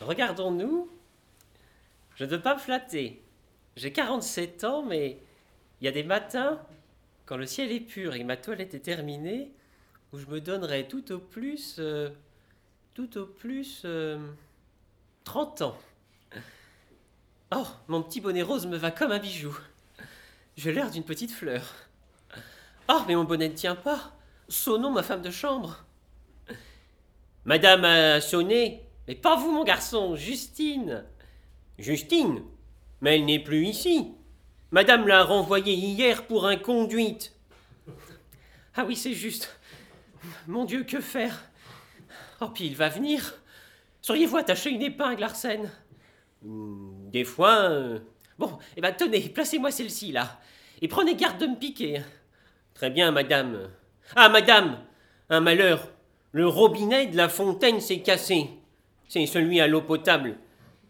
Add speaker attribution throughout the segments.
Speaker 1: Regardons-nous. Je ne veux pas me flatter. J'ai 47 ans, mais il y a des matins, quand le ciel est pur et ma toilette est terminée, où je me donnerai tout au plus, euh, tout au plus, euh, 30 ans. Oh, mon petit bonnet rose me va comme un bijou. J'ai l'air d'une petite fleur. Oh, mais mon bonnet ne tient pas. Sonnons ma femme de chambre. Madame a. Mais pas vous, mon garçon, Justine. Justine Mais elle n'est plus ici. Madame l'a renvoyée hier pour inconduite. Ah oui, c'est juste. Mon Dieu, que faire? Oh, puis il va venir. Sauriez-vous attacher une épingle, Arsène? Hmm, Des fois. euh, Bon, eh ben tenez, placez-moi celle-ci là. Et prenez garde de me piquer. Très bien, madame. Ah, madame Un malheur. Le robinet de la fontaine s'est cassé. C'est celui à l'eau potable.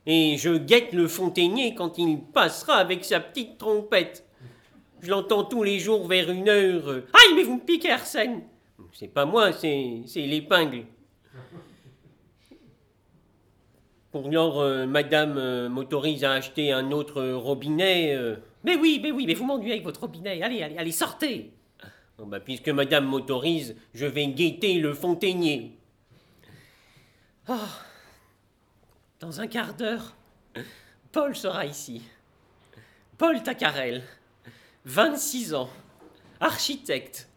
Speaker 1: Et je guette le fontainier quand il passera avec sa petite trompette. Je l'entends tous les jours vers une heure. Aïe, mais vous me piquez, Arsène C'est pas moi, c'est l'épingle. Pour lors, euh, madame euh, m'autorise à acheter un autre robinet. euh. Mais oui, mais oui, mais vous m'ennuyez avec votre robinet. Allez, allez, allez, sortez. Bah, puisque madame m'autorise, je vais guetter le fontainier. Oh. Dans un quart d'heure, Paul sera ici. Paul Tacarel, 26 ans, architecte,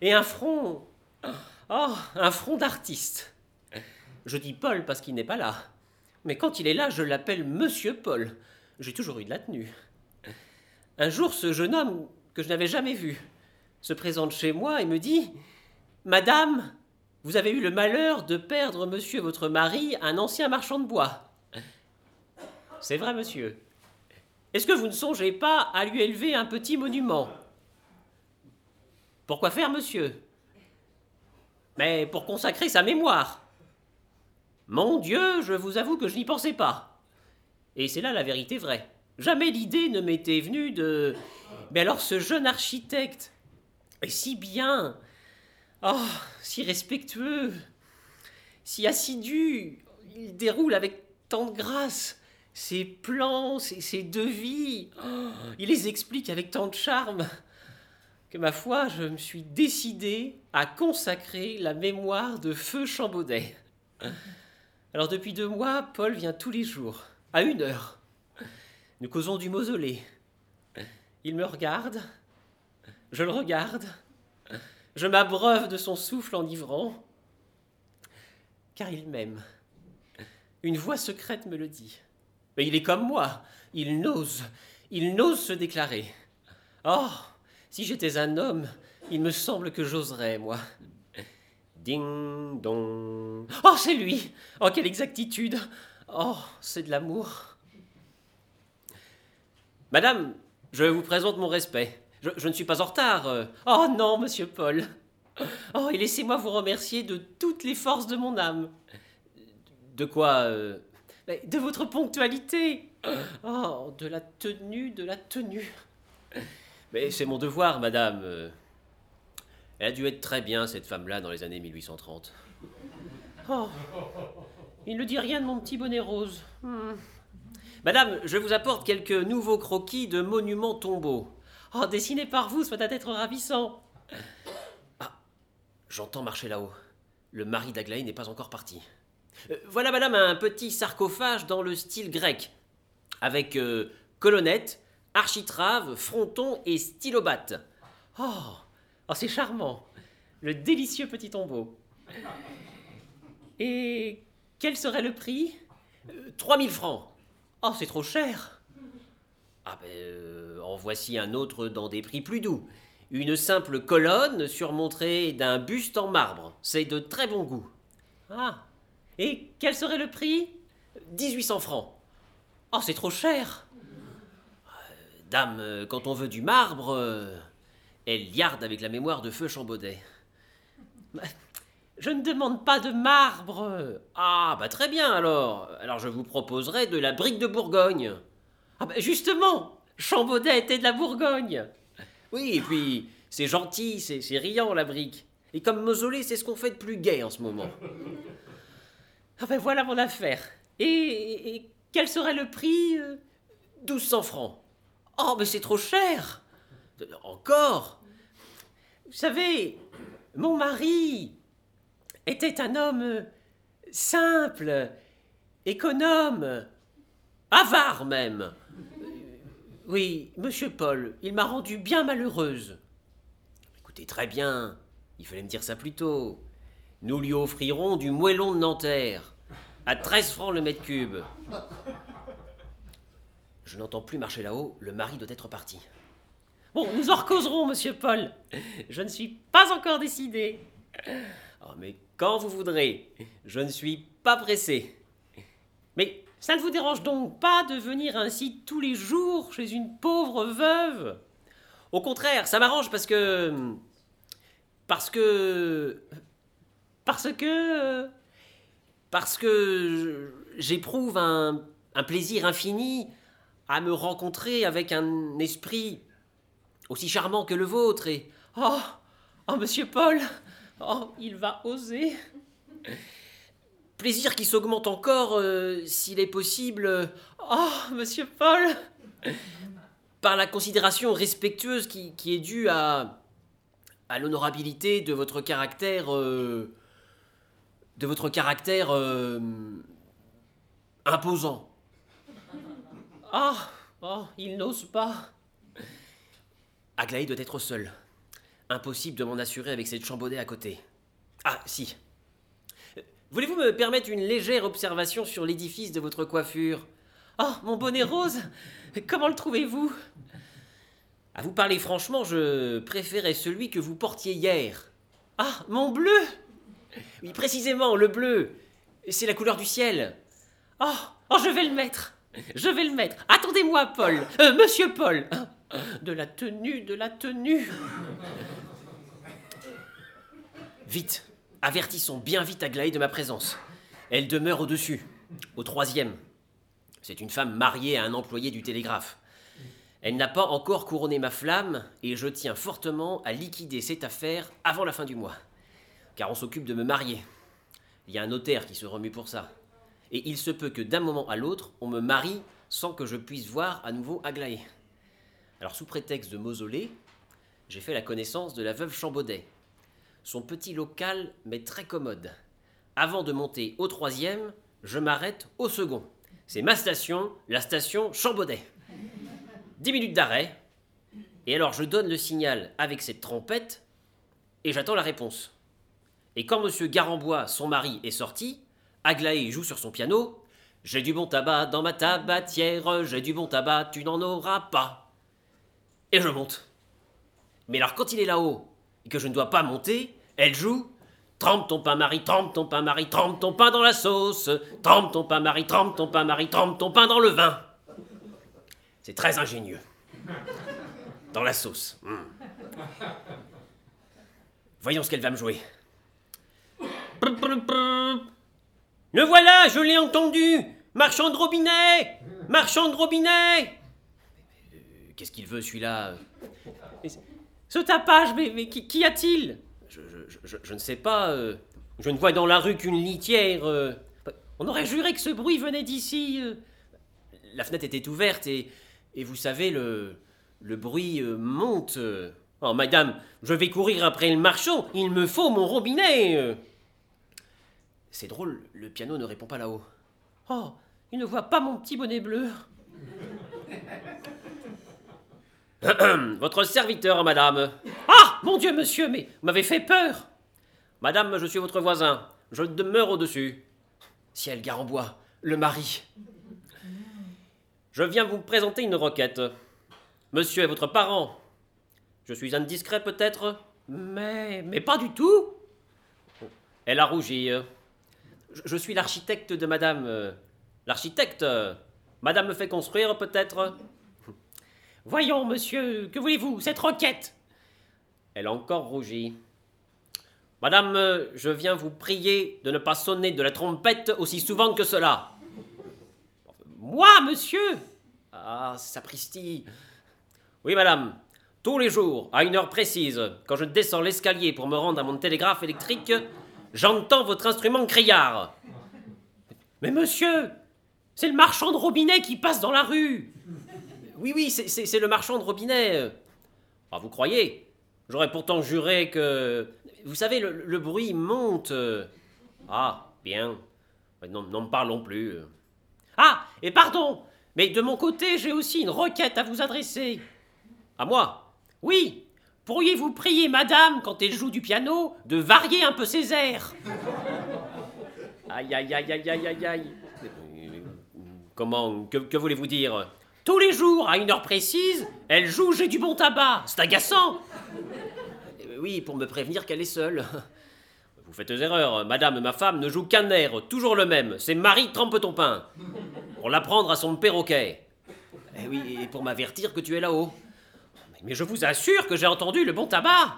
Speaker 1: et un front. Oh, un front d'artiste. Je dis Paul parce qu'il n'est pas là. Mais quand il est là, je l'appelle Monsieur Paul. J'ai toujours eu de la tenue. Un jour, ce jeune homme, que je n'avais jamais vu, se présente chez moi et me dit Madame, vous avez eu le malheur de perdre monsieur votre mari, un ancien marchand de bois. C'est vrai, monsieur. Est-ce que vous ne songez pas à lui élever un petit monument? Pourquoi faire, monsieur? Mais pour consacrer sa mémoire. Mon Dieu, je vous avoue que je n'y pensais pas. Et c'est là la vérité vraie. Jamais l'idée ne m'était venue de. Mais alors ce jeune architecte est si bien, oh, si respectueux, si assidu, il déroule avec tant de grâce ses plans, ses, devis, oh, il les explique avec tant de charme que ma foi, je me suis décidé à consacrer la mémoire de Feu Chambaudet. Alors depuis deux mois, Paul vient tous les jours, à une heure. Nous causons du mausolée. Il me regarde, je le regarde, je m'abreuve de son souffle enivrant, car il m'aime. Une voix secrète me le dit. Mais il est comme moi, il n'ose, il n'ose se déclarer. Oh, si j'étais un homme, il me semble que j'oserais, moi. Ding dong. Oh, c'est lui Oh, quelle exactitude Oh, c'est de l'amour. Madame, je vous présente mon respect. Je, ne suis pas en retard. Oh non, monsieur Paul. Oh, et laissez-moi vous remercier de toutes les forces de mon âme. De quoi euh, De votre ponctualité. Oh, de la tenue, de la tenue. Mais c'est mon devoir, madame. Elle a dû être très bien, cette femme-là, dans les années 1830. Oh, il ne dit rien de mon petit bonnet rose. Hmm. Madame, je vous apporte quelques nouveaux croquis de monuments tombeaux. Oh, dessinés par vous, ça doit être ravissant. Ah, j'entends marcher là-haut. Le mari d'Aglaé n'est pas encore parti. Euh, voilà, madame, un petit sarcophage dans le style grec, avec euh, colonnette, architrave, fronton et stylobate. Oh, oh c'est charmant. Le délicieux petit tombeau. Et quel serait le prix? Euh, 3000 francs. Oh, c'est trop cher. Ah ben, euh, en voici un autre dans des prix plus doux. Une simple colonne surmontée d'un buste en marbre. C'est de très bon goût. Ah. Et quel serait le prix? 1800 francs. Oh, c'est trop cher. Euh, Dame, quand on veut du marbre, euh, elle liarde avec la mémoire de feu Chambaudet. Je ne demande pas de marbre. Ah, bah très bien alors. Alors je vous proposerai de la brique de Bourgogne. Ah, bah justement, Chambaudet était de la Bourgogne. Oui, et puis c'est gentil, c'est riant la brique. Et comme mausolée, c'est ce qu'on fait de plus gai en ce moment. Ah ben voilà mon affaire.
Speaker 2: Et, et quel serait le prix
Speaker 1: 1200 francs? Oh, mais c'est trop cher Encore
Speaker 2: Vous savez, mon mari était un homme simple, économe, avare même. Oui, monsieur Paul, il m'a rendu bien malheureuse.
Speaker 1: Écoutez très bien, il fallait me dire ça plus tôt. Nous lui offrirons du moellon de Nanterre, à 13 francs le mètre cube. Je n'entends plus marcher là-haut, le mari doit être parti.
Speaker 2: Bon, nous en recauserons, monsieur Paul. Je ne suis pas encore décidé.
Speaker 1: Oh, mais quand vous voudrez, je ne suis pas pressé.
Speaker 2: Mais ça ne vous dérange donc pas de venir ainsi tous les jours chez une pauvre veuve?
Speaker 1: Au contraire, ça m'arrange parce que. Parce que.
Speaker 2: Parce que.
Speaker 1: Parce que j'éprouve un, plaisir infini à me rencontrer avec un esprit aussi charmant que le vôtre et...
Speaker 2: Oh Oh, monsieur Paul Oh, il va oser
Speaker 1: Plaisir qui s'augmente encore, euh, s'il est possible...
Speaker 2: Oh, monsieur Paul
Speaker 1: Par la considération respectueuse qui, est due à... à l'honorabilité de votre caractère... Euh, de votre caractère... Euh, imposant.
Speaker 2: Ah Oh, il n'ose pas
Speaker 1: Aglaé doit être seul. Impossible de m'en assurer avec cette chambaudet à côté. Ah, si. Voulez-vous me permettre une légère observation sur l'édifice de votre coiffure?
Speaker 2: Oh, mon bonnet rose Comment le trouvez-vous?
Speaker 1: À vous parler franchement, je préférais celui que vous portiez hier.
Speaker 2: Ah, mon bleu
Speaker 1: Oui, précisément, le bleu. C'est la couleur du ciel.
Speaker 2: Oh, oh, je vais le mettre je vais le mettre. Attendez-moi, Paul. Euh, monsieur Paul. De la tenue, de la tenue.
Speaker 1: Vite. Avertissons bien vite Aglaé de ma présence. Elle demeure au-dessus, au troisième. C'est une femme mariée à un employé du télégraphe. Elle n'a pas encore couronné ma flamme et je tiens fortement à liquider cette affaire avant la fin du mois. Car on s'occupe de me marier. Il y a un notaire qui se remue pour ça et il se peut que d'un moment à l'autre, on me marie sans que je puisse voir à nouveau Aglaé. Alors, sous prétexte de mausolée, j'ai fait la connaissance de la veuve Chambaudet. Son petit local m'est très commode. Avant de monter au troisième, je m'arrête au second. C'est ma station, la station Chambaudet. Dix minutes d'arrêt, et alors je donne le signal avec cette trompette, et j'attends la réponse. Et quand M. Garambois, son mari, est sorti, Aglaé joue sur son piano. J'ai du bon tabac dans ma tabatière, j'ai du bon tabac, tu n'en auras pas. Et je monte. Mais alors quand il est là-haut et que je ne dois pas monter, elle joue Trempe ton pain, Marie, trempe ton pain, Marie, trempe ton pain dans la sauce. Trempe ton pain, Marie, trempe ton pain, Marie, trempe ton pain dans le vin. C'est très ingénieux. Dans la sauce. Hmm. Voyons ce qu'elle va me jouer. Le voilà, je l'ai entendu Marchand de robinet Marchand de robinet euh, Qu'est-ce qu'il veut celui-là?
Speaker 2: Ce tapage, mais, qui, a-t-il?
Speaker 1: Je, ne sais pas. Euh, je ne vois dans la rue qu'une litière. Euh.
Speaker 2: On aurait juré que ce bruit venait d'ici.
Speaker 1: La fenêtre était ouverte et, et vous savez, le, le bruit monte. Oh, madame, je vais courir après le marchand, il me faut mon robinet c'est drôle, le piano ne répond pas là-haut.
Speaker 2: Oh, il ne voit pas mon petit bonnet bleu.
Speaker 1: votre serviteur, madame.
Speaker 2: Ah Mon Dieu, monsieur, mais vous m'avez fait peur
Speaker 1: Madame, je suis votre voisin. Je demeure au-dessus. Ciel Garambois, le mari. Je viens vous présenter une requête. Monsieur est votre parent. Je suis indiscret peut-être
Speaker 2: Mais. mais pas du tout
Speaker 1: Elle a rougi. Je, suis l'architecte de madame. Euh, l'architecte Madame me fait construire, peut-être
Speaker 2: Voyons, monsieur, que voulez-vous Cette requête?
Speaker 1: Elle a encore rougi. Madame, euh, je viens vous prier de ne pas sonner de la trompette aussi souvent que cela.
Speaker 2: Moi, monsieur
Speaker 1: Ah, sapristi Oui, madame. Tous les jours, à une heure précise, quand je descends l'escalier pour me rendre à mon télégraphe électrique, J'entends votre instrument criard.
Speaker 2: Mais monsieur, C'est le marchand de robinet qui passe dans la rue
Speaker 1: Oui, oui, c'est- le marchand de robinet. Ah, vous croyez? J'aurais pourtant juré que... Vous savez, le, bruit monte. Ah, bien. Non, n'en me parlons plus.
Speaker 2: Ah, et pardon, mais de mon côté, j'ai aussi une requête à vous adresser.
Speaker 1: À moi?
Speaker 2: Oui, pourriez-vous prier madame, quand elle joue du piano, de varier un peu ses airs?
Speaker 1: Aïe, aïe, aïe, aïe, aïe, aïe, aïe. Comment que voulez-vous dire?
Speaker 2: Tous les jours, à une heure précise, elle joue J'ai du bon tabac. C'est agaçant.
Speaker 1: Euh, Oui, pour me prévenir qu'elle est seule. Vous faites erreur. Madame, ma femme, ne joue qu'un air, toujours le même. C'est Marie trempe ton pain. Pour l'apprendre à son perroquet. Eh oui, et pour m'avertir que tu es là-haut.
Speaker 2: Mais je vous assure que j'ai entendu le bon tabac.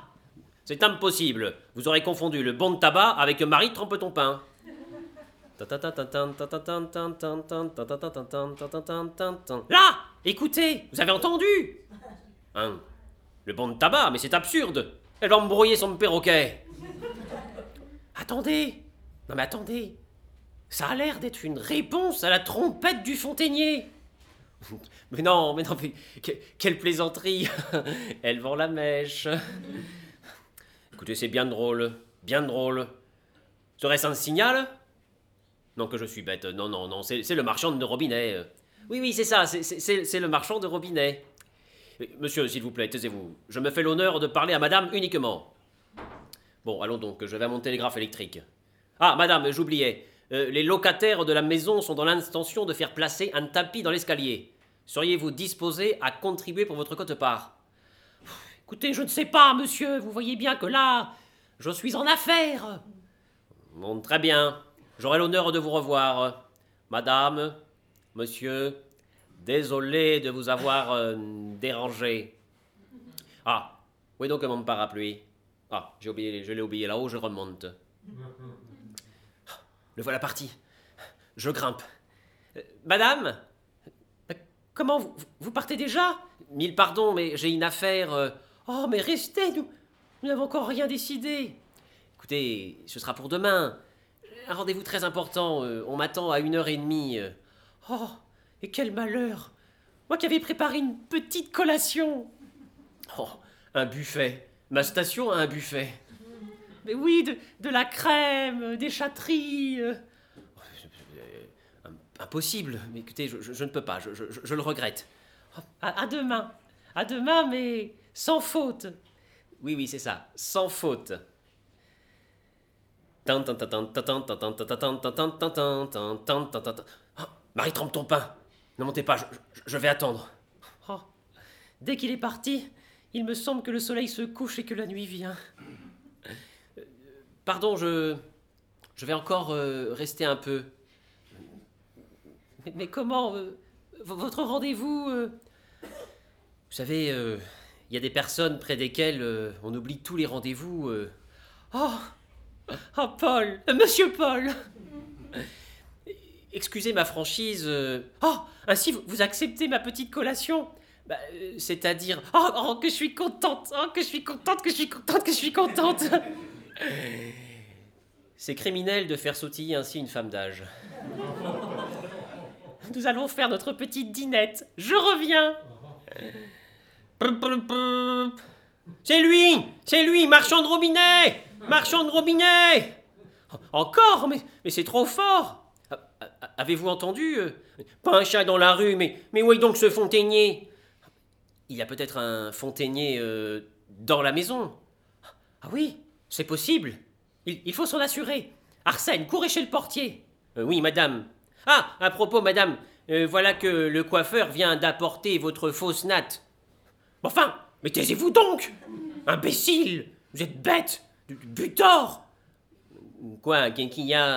Speaker 1: C'est impossible. Vous aurez confondu le bon de tabac avec Marie trempe ton pain.
Speaker 2: Là, écoutez, vous avez entendu?
Speaker 1: Hein? Le bon de tabac, mais c'est absurde. Elle va me son perroquet.
Speaker 2: Attendez Non mais attendez Ça a l'air d'être une réponse à la trompette du fontainier
Speaker 1: Mais non, mais non, mais que- quelle plaisanterie Elle vend la mèche. Écoutez, c'est bien drôle, bien drôle. Serait-ce un signal? Non, que je suis bête. Non, non, non, c'est le marchand de robinet. Oui, oui, c'est ça, c'est- le marchand de robinet. Monsieur, s'il vous plaît, taisez-vous. Je me fais l'honneur de parler à madame uniquement. Bon, allons donc, je vais à mon télégraphe électrique. Ah, madame, j'oubliais. Euh, les locataires de la maison sont dans l'intention de faire placer un tapis dans l'escalier. Seriez-vous disposé à contribuer pour votre cote-part
Speaker 2: Écoutez, je ne sais pas, monsieur, vous voyez bien que là, je suis en affaires.
Speaker 1: Bon, très bien. J'aurai l'honneur de vous revoir. Madame, monsieur, désolé de vous avoir euh, dérangé. Ah, où est donc mon parapluie? Ah, j'ai oublié, je l'ai oublié là-haut, je remonte. Le voilà parti. Je grimpe. Euh, Madame?
Speaker 2: Comment vous, partez déjà?
Speaker 1: Mille pardons, mais j'ai une affaire. euh,
Speaker 2: Oh, mais restez, nous, nous n'avons encore rien décidé.
Speaker 1: Écoutez, ce sera pour demain. Un rendez-vous très important. euh, on m'attend à une heure et demie. euh.
Speaker 2: Oh, et quel malheur Moi qui avais préparé une petite collation.
Speaker 1: Oh, un buffet. Ma station a un buffet.
Speaker 2: Mais oui, de, de la crème, des châteries. euh.
Speaker 1: Impossible. Mais écoutez, je, je- je ne peux pas. Je, le regrette.
Speaker 2: À, à demain. À demain, mais sans faute.
Speaker 1: Oui, oui, c'est ça. Sans faute. Ah, Marie, trempe ton pain. Ne montez pas, je, je- je vais attendre.
Speaker 2: Oh, dès qu'il est parti, il me semble que le soleil se couche et que la nuit vient.
Speaker 1: Pardon, je. Je vais encore euh, rester un peu.
Speaker 2: Mais, mais comment euh, Votre rendez-vous euh,
Speaker 1: Vous savez, euh, il y a des personnes près desquelles euh, on oublie tous les rendez-vous. euh.
Speaker 2: Oh Oh, Paul euh, Monsieur Paul
Speaker 1: Excusez ma franchise. euh,
Speaker 2: Oh Ainsi, vous, acceptez ma petite collation?
Speaker 1: Bah, euh, C'est-à-dire.
Speaker 2: oh, oh, que je suis contente Oh, que je suis contente, que je suis contente, que je suis contente
Speaker 1: C'est criminel de faire sautiller ainsi une femme d'âge.
Speaker 2: Nous allons faire notre petite dînette. Je reviens.
Speaker 1: C'est lui C'est lui, marchand de robinet Marchand de robinet Encore Mais, c'est trop fort A- a- Avez-vous entendu euh, Pas un chat dans la rue, mais, mais où est donc ce fontainier? Il y a peut-être un fontainier euh, dans la maison.
Speaker 2: Ah oui, c'est possible. Il, faut s'en assurer. Arsène, courez chez le portier.
Speaker 1: Euh, oui, madame. Ah, à propos, madame, voilà que le coiffeur vient d'apporter votre fausse natte.
Speaker 2: Enfin, mais taisez-vous donc Imbécile Vous êtes bête Butor
Speaker 1: Quoi, a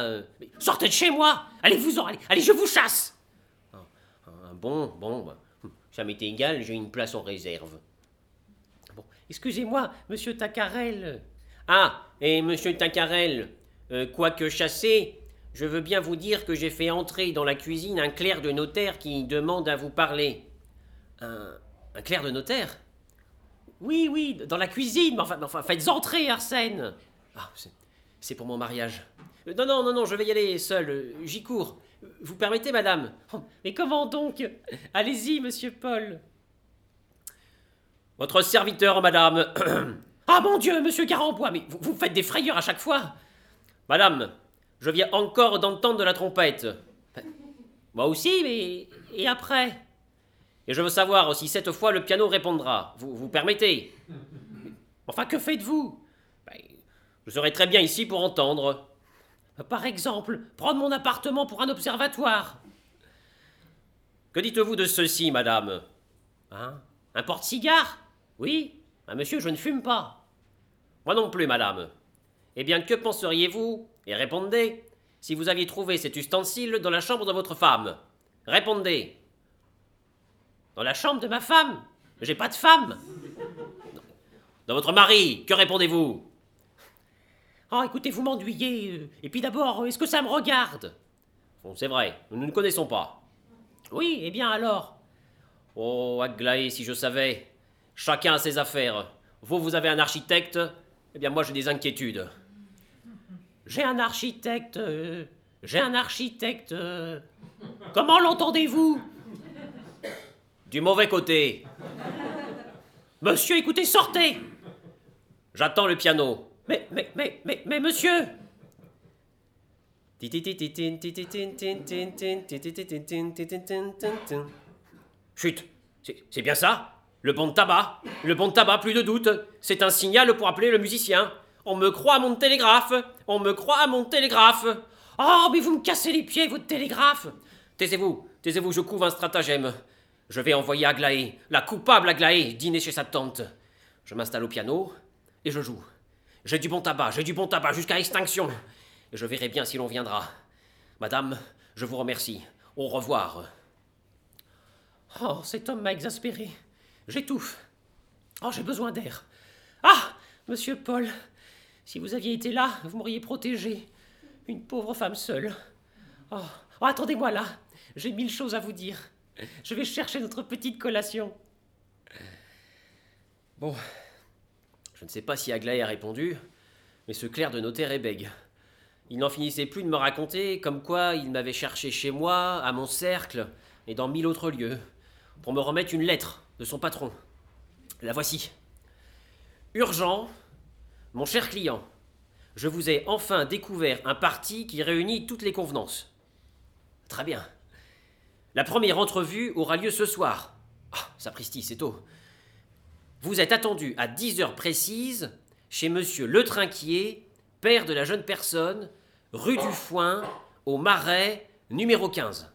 Speaker 1: euh,
Speaker 2: Sortez de chez moi Allez-vous-en, allez, allez, je vous chasse
Speaker 1: Ah, Bon, bon, bah, ça m'est égal, j'ai une place en réserve.
Speaker 2: Bon, excusez-moi, monsieur Tacarel.
Speaker 1: Ah, et monsieur Tacarel, euh, quoique chassé, je veux bien vous dire que j'ai fait entrer dans la cuisine un clerc de notaire qui demande à vous parler. Un, un clerc de notaire?
Speaker 2: Oui, oui, dans la cuisine, mais enfin, enfin faites entrer, Arsène
Speaker 1: Ah, c'est- pour mon mariage. Euh, Non, non, non, non, je vais y aller seul, euh, j'y cours. Vous permettez, madame?
Speaker 2: Oh, Mais comment donc? Allez-y, monsieur Paul.
Speaker 1: Votre serviteur, madame.
Speaker 2: Ah mon Dieu, monsieur Carambois, mais vous faites des frayeurs à chaque fois.
Speaker 1: madame, je viens encore d'entendre la trompette.
Speaker 2: Moi aussi, mais. Et après?
Speaker 1: Et je veux savoir si cette fois le piano répondra. Vous, vous permettez?
Speaker 2: Enfin, que faites-vous?
Speaker 1: Je serai très bien ici pour entendre.
Speaker 2: Par exemple, prendre mon appartement pour un observatoire.
Speaker 1: Que dites-vous de ceci, madame?
Speaker 2: Hein? Un porte-cigare? Oui? Ah, Monsieur, je ne fume pas.
Speaker 1: Moi non plus, madame. Eh bien, que penseriez-vous? Et répondez si vous aviez trouvé cet ustensile dans la chambre de votre femme. Répondez.
Speaker 2: Dans la chambre de ma femme J'ai pas de femme
Speaker 1: Dans votre mari, que répondez-vous?
Speaker 2: Oh, écoutez, vous m'ennuyez. Et puis d'abord, est-ce que ça me regarde?
Speaker 1: C'est vrai, nous ne nous connaissons pas.
Speaker 2: Oui, eh bien alors
Speaker 1: Oh, Aglaé, si je savais. Chacun a ses affaires. Vous, vous avez un architecte, eh bien moi j'ai des inquiétudes.
Speaker 2: J'ai un architecte. euh, J'ai un architecte. euh, Comment l'entendez-vous?
Speaker 1: Du mauvais côté.
Speaker 2: Monsieur, écoutez, sortez
Speaker 1: J'attends le piano.
Speaker 2: Mais, mais, mais, mais, mais, monsieur
Speaker 1: Chut, c'est bien ça Le bon tabac Le bon tabac, plus de doute. C'est un signal pour appeler le musicien. On me croit à mon télégraphe On me croit à mon télégraphe
Speaker 2: Oh, mais vous me cassez les pieds, votre télégraphe
Speaker 1: Taisez-vous, taisez-vous, je couvre un stratagème. Je vais envoyer Aglaé, la coupable Aglaé, dîner chez sa tante. Je m'installe au piano et je joue. J'ai du bon tabac, j'ai du bon tabac jusqu'à extinction. Et je verrai bien si l'on viendra. Madame, je vous remercie. Au revoir.
Speaker 2: Oh, cet homme m'a exaspéré. J'étouffe. Oh, j'ai besoin d'air. Ah Monsieur Paul, si vous aviez été là, vous m'auriez protégé. Une pauvre femme seule. Oh, oh, attendez-moi là. J'ai mille choses à vous dire. Je vais chercher notre petite collation.
Speaker 1: Bon, je ne sais pas si Aglaé a répondu, mais ce clerc de notaire est bègue. Il n'en finissait plus de me raconter comme quoi il m'avait cherché chez moi, à mon cercle, et dans mille autres lieux, pour me remettre une lettre de son patron. La voici. Urgent, mon cher client, je vous ai enfin découvert un parti qui réunit toutes les convenances. Très bien. La première entrevue aura lieu ce soir. Ah, sapristi, c'est tôt. Vous êtes attendu à 10 heures précises chez monsieur Le Trinquier, père de la jeune personne, rue du Foin, au Marais, numéro 15.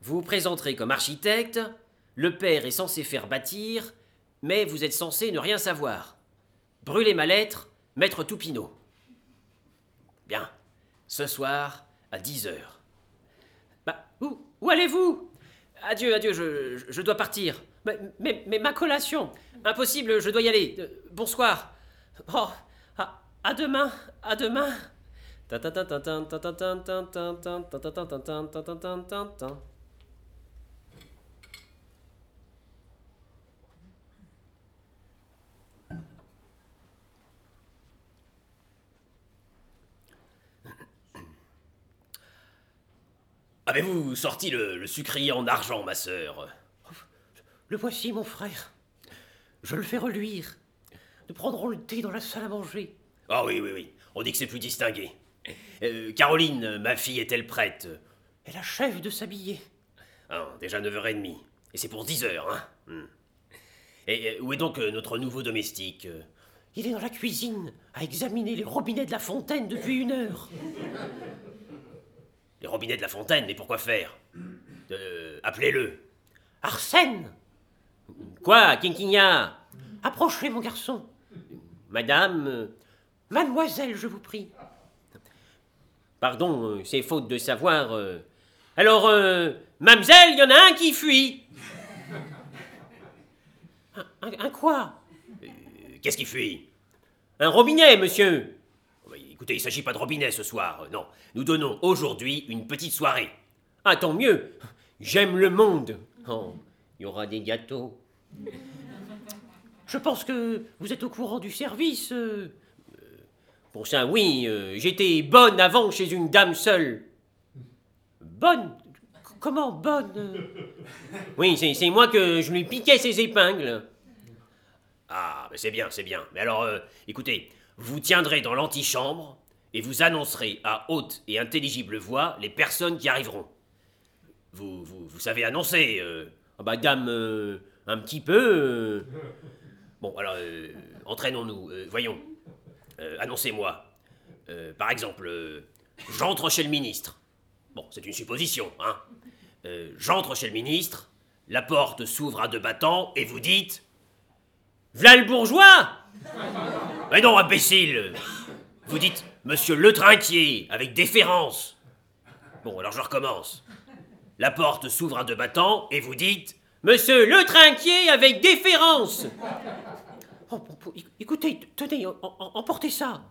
Speaker 1: Vous vous présenterez comme architecte, le père est censé faire bâtir, mais vous êtes censé ne rien savoir. Brûlez ma lettre, maître Toupineau. Bien, ce soir, à 10 heures.
Speaker 2: Bah, où, où allez-vous
Speaker 1: Adieu, adieu, je, dois partir.
Speaker 2: mais, ma collation
Speaker 1: Impossible, je dois y aller. Euh, bonsoir.
Speaker 2: Oh, à, à demain, à demain.
Speaker 1: Avez-vous sorti le, le sucrier en argent, ma sœur?
Speaker 2: Le voici, mon frère. Je le fais reluire. Nous prendrons le thé dans la salle à manger.
Speaker 1: Ah oui, oui, oui. On dit que c'est plus distingué. Euh, Caroline, ma fille, est-elle prête?
Speaker 2: Elle achève de s'habiller.
Speaker 1: Ah, Déjà 9h30. Et c'est pour 10h, hein Hmm. Et où est donc euh, notre nouveau domestique?
Speaker 2: Il est dans la cuisine, à examiner les robinets de la fontaine depuis une heure.
Speaker 1: Les robinets de la fontaine, mais pourquoi faire? Euh, Appelez-le.
Speaker 2: Arsène
Speaker 1: Quoi, Quinquigna?
Speaker 2: Approchez, mon garçon.
Speaker 1: Madame euh,
Speaker 2: Mademoiselle, je vous prie.
Speaker 1: Pardon, euh, c'est faute de savoir. euh. Alors, Mamselle, il y en a un qui fuit
Speaker 2: Un, un quoi?
Speaker 1: Qu'est-ce qui fuit? Un robinet, monsieur Écoutez, il s'agit pas de robinet ce soir, euh, non. Nous donnons aujourd'hui une petite soirée. Ah, tant mieux J'aime le monde Oh, il y aura des gâteaux.
Speaker 2: Je pense que vous êtes au courant du service. euh.
Speaker 1: Pour ça, oui, euh, j'étais bonne avant chez une dame seule.
Speaker 2: bonne? Comment bonne? Euh
Speaker 1: Oui, c'est moi que je lui piquais ses épingles. Ah, mais c'est bien, c'est bien. Mais alors, euh, écoutez, vous tiendrez dans l'antichambre et vous annoncerez à haute et intelligible voix les personnes qui arriveront. Vous, vous, savez annoncer, euh, ah bah, dame, euh, un petit peu. euh. Bon, alors, euh, entraînons-nous. voyons. Annoncez-moi. Par exemple, j'entre chez le ministre. Bon, c'est une supposition, hein. J'entre chez le ministre, la porte s'ouvre à deux battants et vous dites V'là le bourgeois Mais non, imbécile Vous dites Monsieur le trinquier, avec déférence. Bon, alors je recommence. La porte s'ouvre à deux battants et vous dites Monsieur le trinquier, avec déférence
Speaker 2: Oh, Écoutez, tenez, em- em- emportez ça.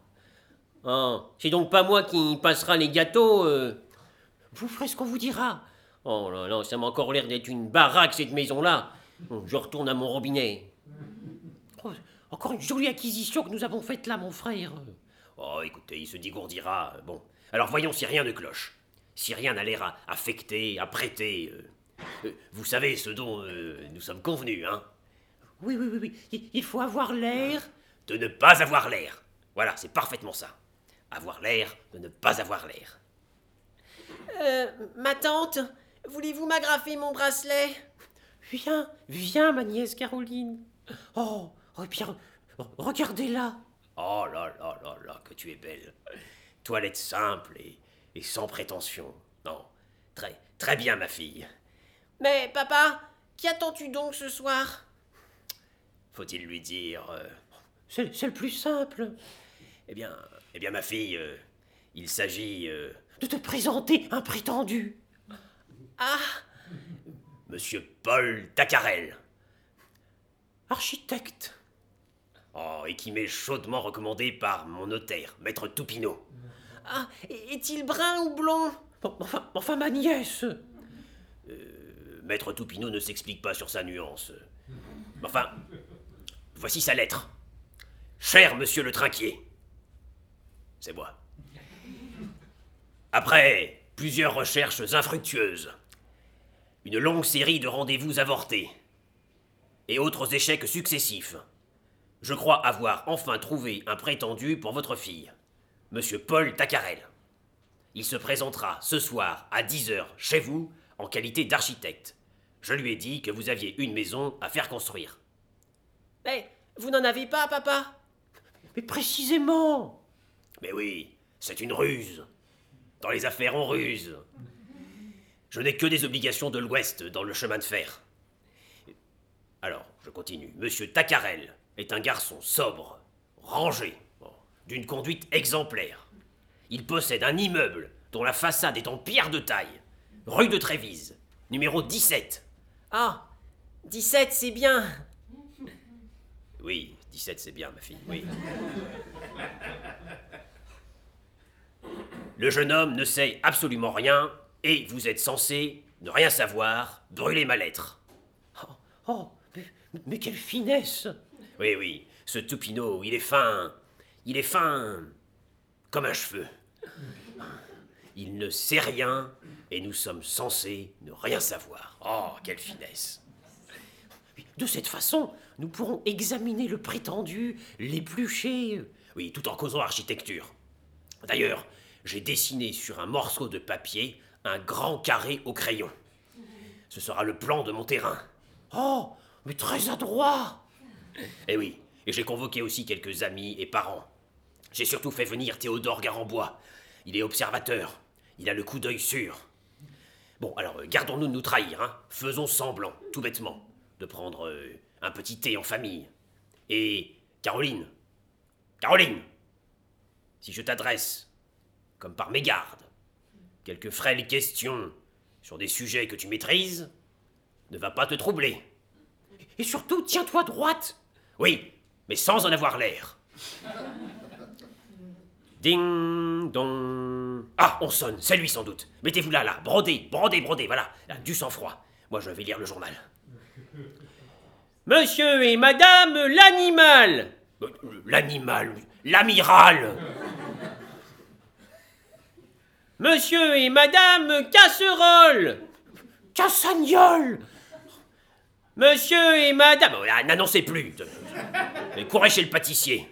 Speaker 1: Ah, c'est donc pas moi qui passera les gâteaux euh.
Speaker 2: Vous ferez ce qu'on vous dira.
Speaker 1: Oh là là, ça m'a encore l'air d'être une baraque cette maison-là. Je retourne à mon robinet.
Speaker 2: Encore une jolie acquisition que nous avons faite là, mon frère.
Speaker 1: Oh, écoutez, il se dégourdira. Bon, alors voyons si rien ne cloche. Si rien n'a l'air à affecter, à prêter. euh. Euh, vous savez ce dont euh, nous sommes convenus, hein
Speaker 2: Oui, oui, oui, oui. Il- Il faut avoir l'air.
Speaker 1: De ne pas avoir l'air. Voilà, c'est parfaitement ça. Avoir l'air de ne pas avoir l'air.
Speaker 3: Euh, ma tante, voulez-vous m'agrafer mon bracelet?
Speaker 2: Viens, viens, ma nièce Caroline. Oh, oh bien, re- regardez-la.
Speaker 1: Oh là là là là, que tu es belle. Toilette simple et, et sans prétention. Non, très, très bien, ma fille.
Speaker 3: Mais papa, qu'y attends-tu donc ce soir?
Speaker 1: Faut-il lui dire. euh,
Speaker 2: C'est c'est le plus simple.
Speaker 1: eh bien, eh bien, ma fille, euh, il s'agit. euh,
Speaker 2: De te présenter un prétendu.
Speaker 3: Ah,
Speaker 1: Monsieur Paul Tacarel.
Speaker 2: Architecte.
Speaker 1: Oh, et qui m'est chaudement recommandé par mon notaire, maître Toupineau.
Speaker 3: ah, est-il brun ou blond
Speaker 2: enfin, ma nièce.
Speaker 1: Euh, maître Toupineau ne s'explique pas sur sa nuance. Enfin, voici sa lettre. Cher monsieur le trinquier. C'est moi. Après plusieurs recherches infructueuses, une longue série de rendez-vous avortés et autres échecs successifs, je crois avoir enfin trouvé un prétendu pour votre fille, monsieur Paul Tacarel. Il se présentera ce soir à 10h chez vous en qualité d'architecte. Je lui ai dit que vous aviez une maison à faire construire.
Speaker 3: Mais vous n'en avez pas, papa?
Speaker 2: Mais précisément.
Speaker 1: Mais oui, c'est une ruse. Dans les affaires, on ruse. Je n'ai que des obligations de l'Ouest dans le chemin de fer. Alors, je continue. Monsieur Tacarel est un garçon sobre, rangé, d'une conduite exemplaire. Il possède un immeuble dont la façade est en pierre de taille, rue de Trévise, numéro 17.
Speaker 3: Ah, 17, c'est bien.
Speaker 1: Oui, 17 c'est bien, ma fille, oui. Le jeune homme ne sait absolument rien et vous êtes censé ne rien savoir, brûler ma lettre.
Speaker 2: Oh, mais, mais quelle finesse.
Speaker 1: Oui, oui, ce Toupinot, il est fin. Il est fin comme un cheveu. Il ne sait rien et nous sommes censés ne rien savoir. Oh, quelle finesse.
Speaker 2: De cette façon, nous pourrons examiner le prétendu, l'éplucher.
Speaker 1: Oui, tout en causant architecture. D'ailleurs, j'ai dessiné sur un morceau de papier un grand carré au crayon. Ce sera le plan de mon terrain.
Speaker 2: Oh, mais très adroit.
Speaker 1: Eh oui, et j'ai convoqué aussi quelques amis et parents. J'ai surtout fait venir Théodore Garambois. Il est observateur. Il a le coup d'œil sûr. Bon, alors, euh, gardons-nous de nous trahir, hein. Faisons semblant, tout bêtement, de prendre euh, un petit thé en famille. Et Caroline, Caroline, si je t'adresse, comme par mégarde, quelques frêles questions sur des sujets que tu maîtrises, ne va pas te troubler.
Speaker 2: Et surtout, tiens-toi droite.
Speaker 1: Oui, mais sans en avoir l'air. Ding dong. Ah, on sonne, c'est lui sans doute. Mettez-vous là, là, brodez, brodez, brodez, voilà, là, du sang-froid. Moi, je vais lire le journal. Monsieur et Madame l'animal L'animal L'amiral Monsieur et Madame Casserole Cassagnole Monsieur et Madame... Oh, N'annoncez plus Courez chez le pâtissier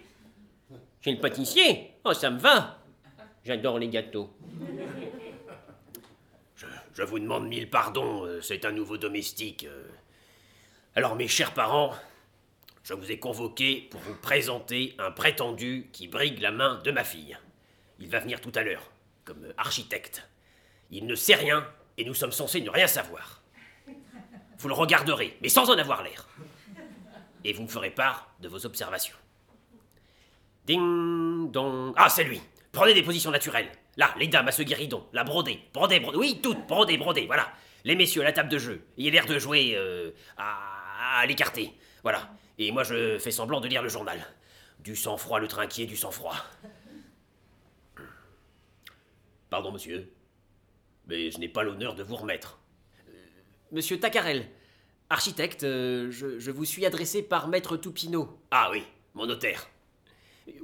Speaker 1: Chez le pâtissier? Oh, ça me va J'adore les gâteaux. Je, je vous demande mille pardons, euh, c'est un nouveau domestique. euh. Alors, mes chers parents, je vous ai convoqué pour vous présenter un prétendu qui brigue la main de ma fille. Il va venir tout à l'heure, comme architecte. Il ne sait rien et nous sommes censés ne rien savoir. Vous le regarderez, mais sans en avoir l'air. Et vous me ferez part de vos observations. Ding dong. Ah, c'est lui. Prenez des positions naturelles. Là, les dames à ce guéridon, la brodée, brodée, brodée. Oui, toutes, brodée, brodée, voilà. Les messieurs à la table de jeu. Ayez l'air de jouer euh, à, à l'écarté. Voilà. Et moi, je fais semblant de lire le journal. Du sang-froid, le trinquier, du sang-froid. Pardon, monsieur. Mais je n'ai pas l'honneur de vous remettre. Euh, Monsieur Tacarel, architecte, euh, je, je vous suis adressé par Maître Toupineau. Ah oui, mon notaire.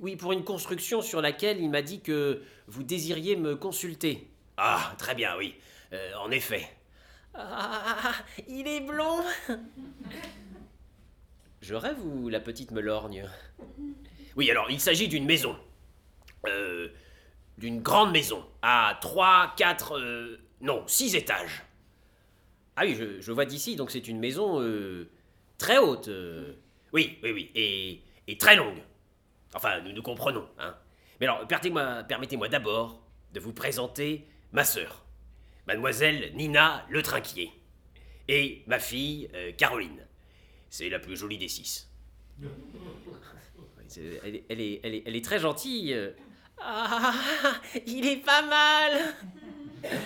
Speaker 1: Oui, pour une construction sur laquelle il m'a dit que vous désiriez me consulter. Ah, très bien, oui. Euh, en effet.
Speaker 3: Ah, il est blond.
Speaker 1: Je rêve ou la petite me lorgne? Oui, alors il s'agit d'une maison. Euh, d'une grande maison. À 3, 4, non, 6 étages. Ah oui, je, je vois d'ici, donc c'est une maison euh, très haute. euh. Oui, oui, oui, et, et très longue. Enfin, nous nous comprenons, hein. Mais alors, permettez-moi permettez-moi d'abord de vous présenter ma sœur, mademoiselle Nina Le Trinquier, et ma fille euh, Caroline. C'est la plus jolie des six. C'est- Elle est, elle est- elle est- elle est très gentille. euh.
Speaker 3: Ah, il est pas mal.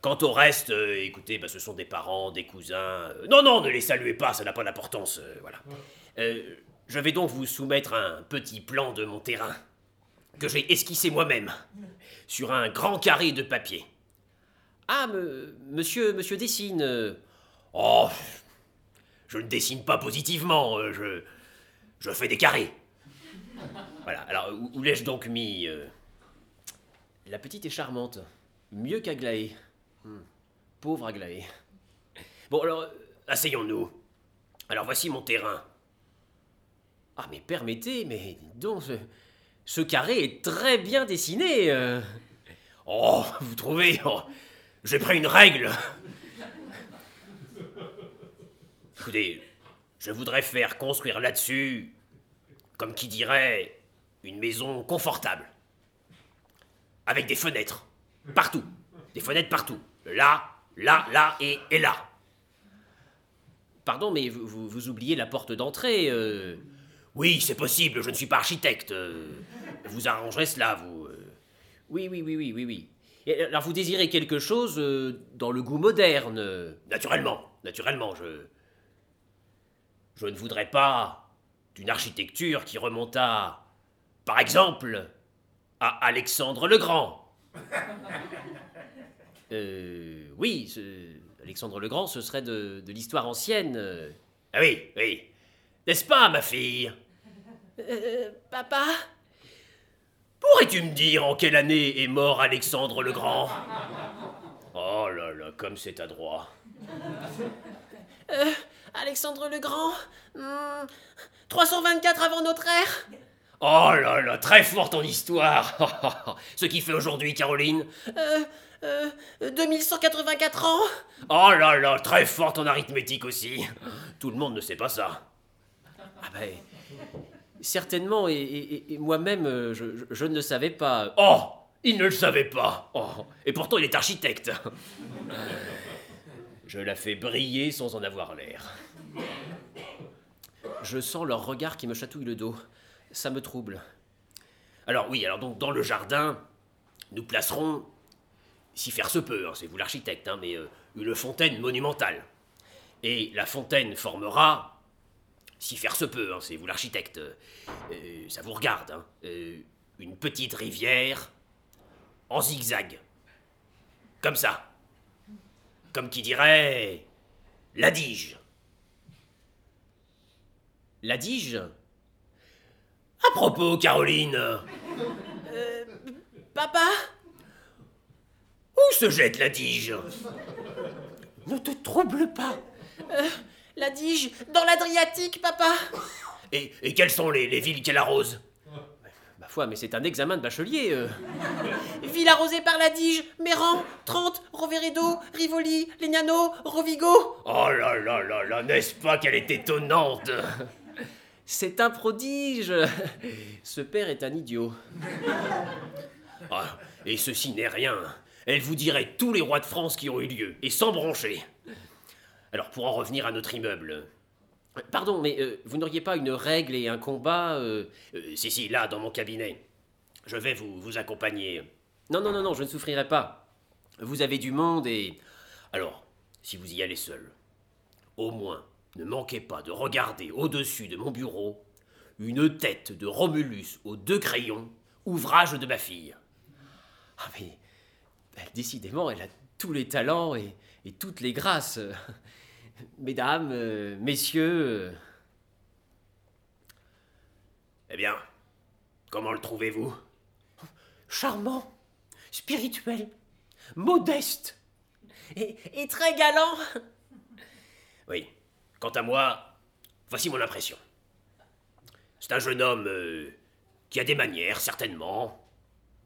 Speaker 1: Quant au reste, euh, écoutez, bah, ce sont des parents, des cousins. euh, non, non, ne les saluez pas, ça n'a pas d'importance. euh, voilà. Euh, je vais donc vous soumettre un petit plan de mon terrain que j'ai esquissé moi-même sur un grand carré de papier. Ah, me- monsieur, monsieur dessine. euh. Oh, je ne dessine pas positivement, euh, je, je fais des carrés. Voilà, alors où, où l'ai-je donc mis euh? La petite est charmante, mieux qu'Aglaé. Pauvre Aglaé. Bon, alors, asseyons-nous. Alors, voici mon terrain. Ah, mais permettez, mais donc, ce, ce carré est très bien dessiné. euh. Oh, vous trouvez oh, J'ai pris une règle. Écoutez, je voudrais faire construire là-dessus, comme qui dirait, une maison confortable. Avec des fenêtres. Partout. Des fenêtres partout. Là, là, là et, et là. Pardon, mais vous, vous- vous oubliez la porte d'entrée. euh. Oui, c'est possible, je ne suis pas architecte. euh. Vous arrangerez cela, vous. euh. Oui, oui, oui, oui, oui, oui. Et alors, vous désirez quelque chose euh, dans le goût moderne? Euh. Naturellement, naturellement, je. Je ne voudrais pas d'une architecture qui remonta, par exemple, à Alexandre le Grand. Euh, oui, ce- Alexandre le Grand, ce serait de, de l'histoire ancienne. euh. Ah oui, oui. N'est-ce pas, ma fille?
Speaker 3: Euh, papa?
Speaker 1: Pourrais-tu me dire en quelle année est mort Alexandre le Grand? Oh là là, comme c'est adroit.
Speaker 3: Alexandre le Grand? Hmm, 324 avant notre ère?
Speaker 1: Oh là là, très fort en histoire Ce qui fait aujourd'hui, Caroline?
Speaker 3: Euh, euh, 2184 ans
Speaker 1: Oh là là, très forte en arithmétique aussi. Tout le monde ne sait pas ça. Ah ben, certainement, et, et- et moi-même, euh, je, je- je ne le savais pas. Oh, il ne le savait pas. Oh, et pourtant, il est architecte. Je la fais briller sans en avoir l'air. Je sens leur regard qui me chatouille le dos. Ça me trouble. Alors oui, alors donc dans le jardin, nous placerons si faire se peut, hein, c'est vous l'architecte, hein, mais euh, une fontaine monumentale. Et la fontaine formera, si faire se peut, hein, c'est vous l'architecte, euh, euh, ça vous regarde, une petite rivière en zigzag. Comme ça. Comme qui dirait. La dige À propos, Caroline,
Speaker 3: Papa?
Speaker 1: Où se jette la Dige
Speaker 2: Ne te trouble pas.
Speaker 3: Euh, la Dige, dans l'Adriatique, papa
Speaker 1: et, et quelles sont les, les villes qu'elle arrose?
Speaker 2: Ma foi, mais c'est un examen de bachelier. euh.
Speaker 3: Ville arrosée par la Dige, Méran, Trente, Roveredo, Rivoli, Legnano, Rovigo
Speaker 1: Oh là là là là, n'est-ce pas qu'elle est étonnante?
Speaker 2: C'est un prodige. Ce père est un idiot.
Speaker 1: Ah, Et ceci n'est rien. Elle vous dirait tous les rois de France qui ont eu lieu, et sans broncher. Alors, pour en revenir à notre immeuble.
Speaker 2: Pardon, mais euh, vous n'auriez pas une règle et un combat euh,
Speaker 1: euh, si, si, là, dans mon cabinet. Je vais vous, vous accompagner.
Speaker 2: Non, non, non, non, je ne souffrirai pas. Vous avez du monde et...
Speaker 1: Alors, si vous y allez seul, au moins, ne manquez pas de regarder au-dessus de mon bureau une tête de Romulus aux deux crayons, ouvrage de ma fille.
Speaker 2: Ah mais... elle, décidément, elle a tous les talents et, et toutes les grâces. Mesdames, euh, messieurs... euh,
Speaker 1: Eh bien, comment le trouvez-vous?
Speaker 2: Charmant, spirituel, modeste.
Speaker 3: et, et très galant
Speaker 1: Oui. Quant à moi, voici mon impression. C'est un jeune homme euh, qui a des manières, certainement,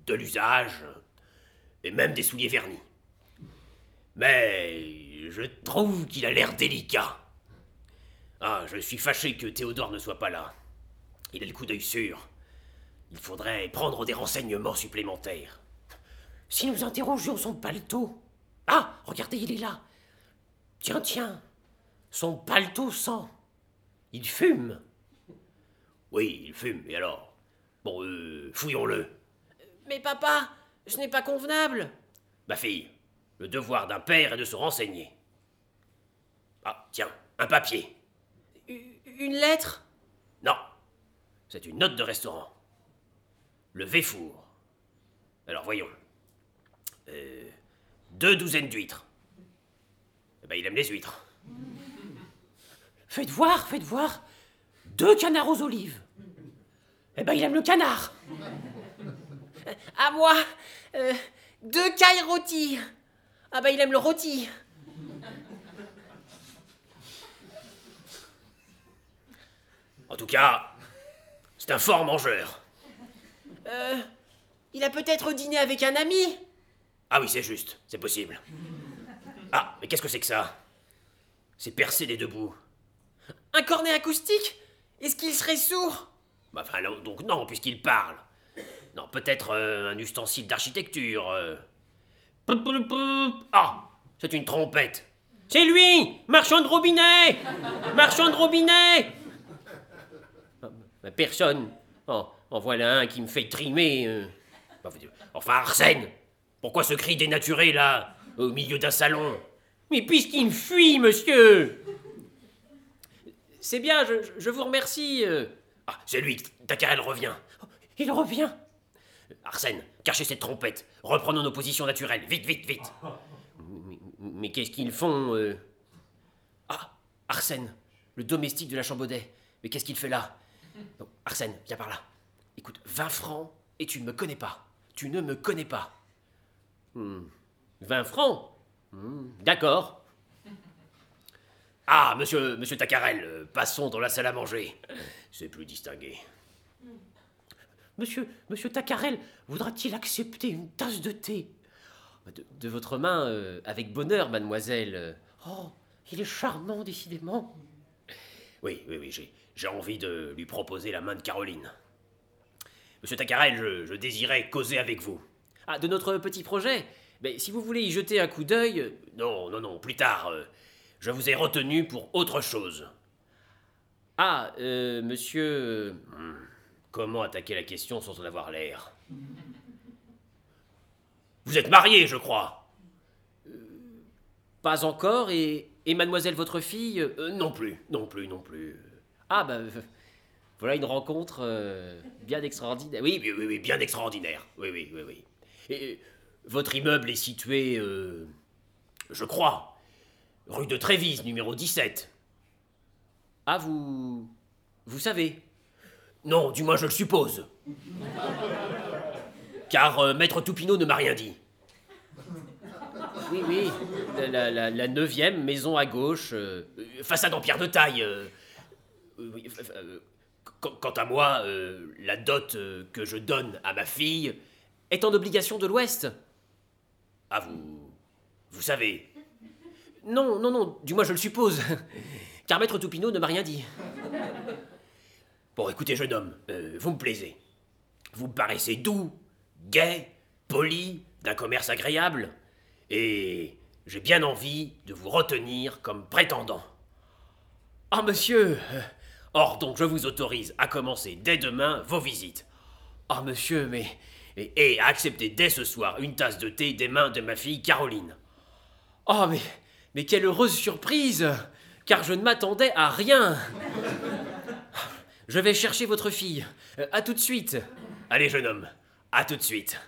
Speaker 1: de l'usage, et même des souliers vernis. Mais je trouve qu'il a l'air délicat. Ah, je suis fâché que Théodore ne soit pas là. Il a le coup d'œil sûr. Il faudrait prendre des renseignements supplémentaires.
Speaker 2: Si nous interrogions son paletot... Ah, regardez, il est là. Tiens, tiens, son paletot sent. Il fume.
Speaker 1: Oui, il fume, et alors? Bon, euh, fouillons-le.
Speaker 3: Mais papa, ce n'est pas convenable
Speaker 1: Ma fille, le devoir d'un père est de se renseigner. Ah, tiens, un papier.
Speaker 3: Une lettre?
Speaker 1: Non, c'est une note de restaurant. Le Véfour. Alors voyons. Euh, deux douzaines d'huîtres. Eh ben, il aime les huîtres.
Speaker 2: Faites voir, faites voir. Deux canards aux olives. Eh ben, il aime le canard.
Speaker 3: À moi euh, Deux cailles rôties Ah bah il aime le rôti
Speaker 1: En tout cas, c'est un fort mangeur.
Speaker 3: Euh, il a peut-être dîné avec un ami
Speaker 1: Ah oui, c'est juste, c'est possible. Ah, mais qu'est-ce que c'est que ça? C'est percé des deux bouts.
Speaker 3: Un cornet acoustique? Est-ce qu'il serait sourd?
Speaker 1: Bah, enfin, donc non, puisqu'il parle. Non, peut-être euh, un ustensile d'architecture. euh. Ah, c'est une trompette.
Speaker 2: C'est lui Marchand de robinet Marchand de robinet Ah, Personne. Oh, en voilà un qui me fait trimer. euh.
Speaker 1: Bah, Enfin, Arsène, pourquoi ce cri dénaturé là, au milieu d'un salon?
Speaker 2: Mais puisqu'il me fuit, monsieur C'est bien, je, vous remercie.
Speaker 1: Ah, c'est lui, Tacarel revient.
Speaker 2: Il revient.
Speaker 1: Arsène, cachez cette trompette. Reprenons nos positions naturelles. Vite, vite, vite.
Speaker 2: Mais, qu'est-ce qu'ils font euh? Ah, Arsène, le domestique de la Chambaudet. Mais qu'est-ce qu'il fait là? Arsène, viens par là. Écoute, 20 francs et tu ne me connais pas. Tu ne me connais pas. Hmm, 20 francs? Hmm, D'accord.
Speaker 1: Ah, monsieur, monsieur Tacarel, euh, passons dans la salle à manger. C'est plus distingué.
Speaker 2: Monsieur, monsieur Tacarel, voudra-t-il accepter une tasse de thé? De, de votre main, euh, avec bonheur, mademoiselle. Oh, il est charmant, décidément.
Speaker 1: Oui, oui, oui, j'ai, j'ai envie de lui proposer la main de Caroline. Monsieur Tacarel, je, je désirais causer avec vous.
Speaker 2: Ah, de notre petit projet? Mais si vous voulez y jeter un coup d'œil, euh,
Speaker 1: Non, non, non, plus tard. euh, je vous ai retenu pour autre chose.
Speaker 2: Ah, monsieur. euh,
Speaker 1: Comment attaquer la question sans en avoir l'air? Vous êtes marié, je crois
Speaker 2: Pas encore, et, et mademoiselle votre fille euh,
Speaker 1: Euh, Non plus, non plus, non plus.
Speaker 2: Ah, bah. euh, voilà une rencontre euh, bien extraordinaire. Oui,
Speaker 1: Oui, oui, oui, bien extraordinaire. Oui, oui, oui, oui. Et euh, votre immeuble est situé, euh, je crois, rue de Trévise, numéro 17.
Speaker 2: ah, vous. Vous savez.
Speaker 1: Non, du moins je le suppose. Car euh, Maître Toupineau ne m'a rien dit.
Speaker 4: Oui, oui, la, neuvième maison à gauche. euh,
Speaker 1: Façade en pierre de taille. euh, euh, euh, Quant à moi, euh, la dot euh, que je donne à ma fille
Speaker 4: est en obligation de l'Ouest.
Speaker 1: Ah, vous. Vous savez.
Speaker 4: Non, non, non, du moins je le suppose. Car Maître Toupineau ne m'a rien dit.
Speaker 1: Bon, écoutez, jeune homme, euh, vous me plaisez. Vous me paraissez doux, gai, poli, d'un commerce agréable, et j'ai bien envie de vous retenir comme prétendant.
Speaker 4: Ah, monsieur euh,
Speaker 1: Or, donc, je vous autorise à commencer dès demain vos visites.
Speaker 4: Ah, monsieur, mais.
Speaker 1: Et, et à accepter dès ce soir une tasse de thé des mains de ma fille Caroline.
Speaker 4: Ah, mais. Mais quelle heureuse surprise Car je ne m'attendais à rien Je vais chercher votre fille. Euh, à tout de suite
Speaker 1: Allez, jeune homme, à tout de suite.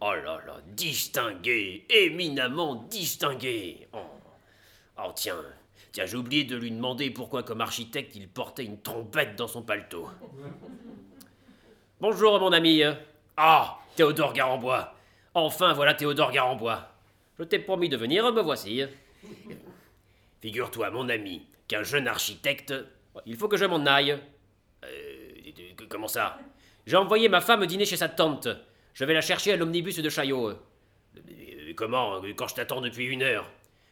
Speaker 1: Oh là là, distingué, éminemment distingué. Oh, Oh, tiens, tiens, j'ai oublié de lui demander pourquoi, comme architecte, il portait une trompette dans son paletot.
Speaker 4: Bonjour, mon ami.
Speaker 1: Ah, Théodore Garambois.
Speaker 4: Enfin, voilà Théodore Garambois. Je t'ai promis de venir, me voici.
Speaker 1: Figure-toi, mon ami, qu'un jeune architecte.
Speaker 4: Il faut que je m'en aille.
Speaker 1: Euh, comment ça?
Speaker 4: J'ai envoyé ma femme dîner chez sa tante. Je vais la chercher à l'omnibus de Chaillot.
Speaker 1: Euh, Comment? Quand je t'attends depuis une heure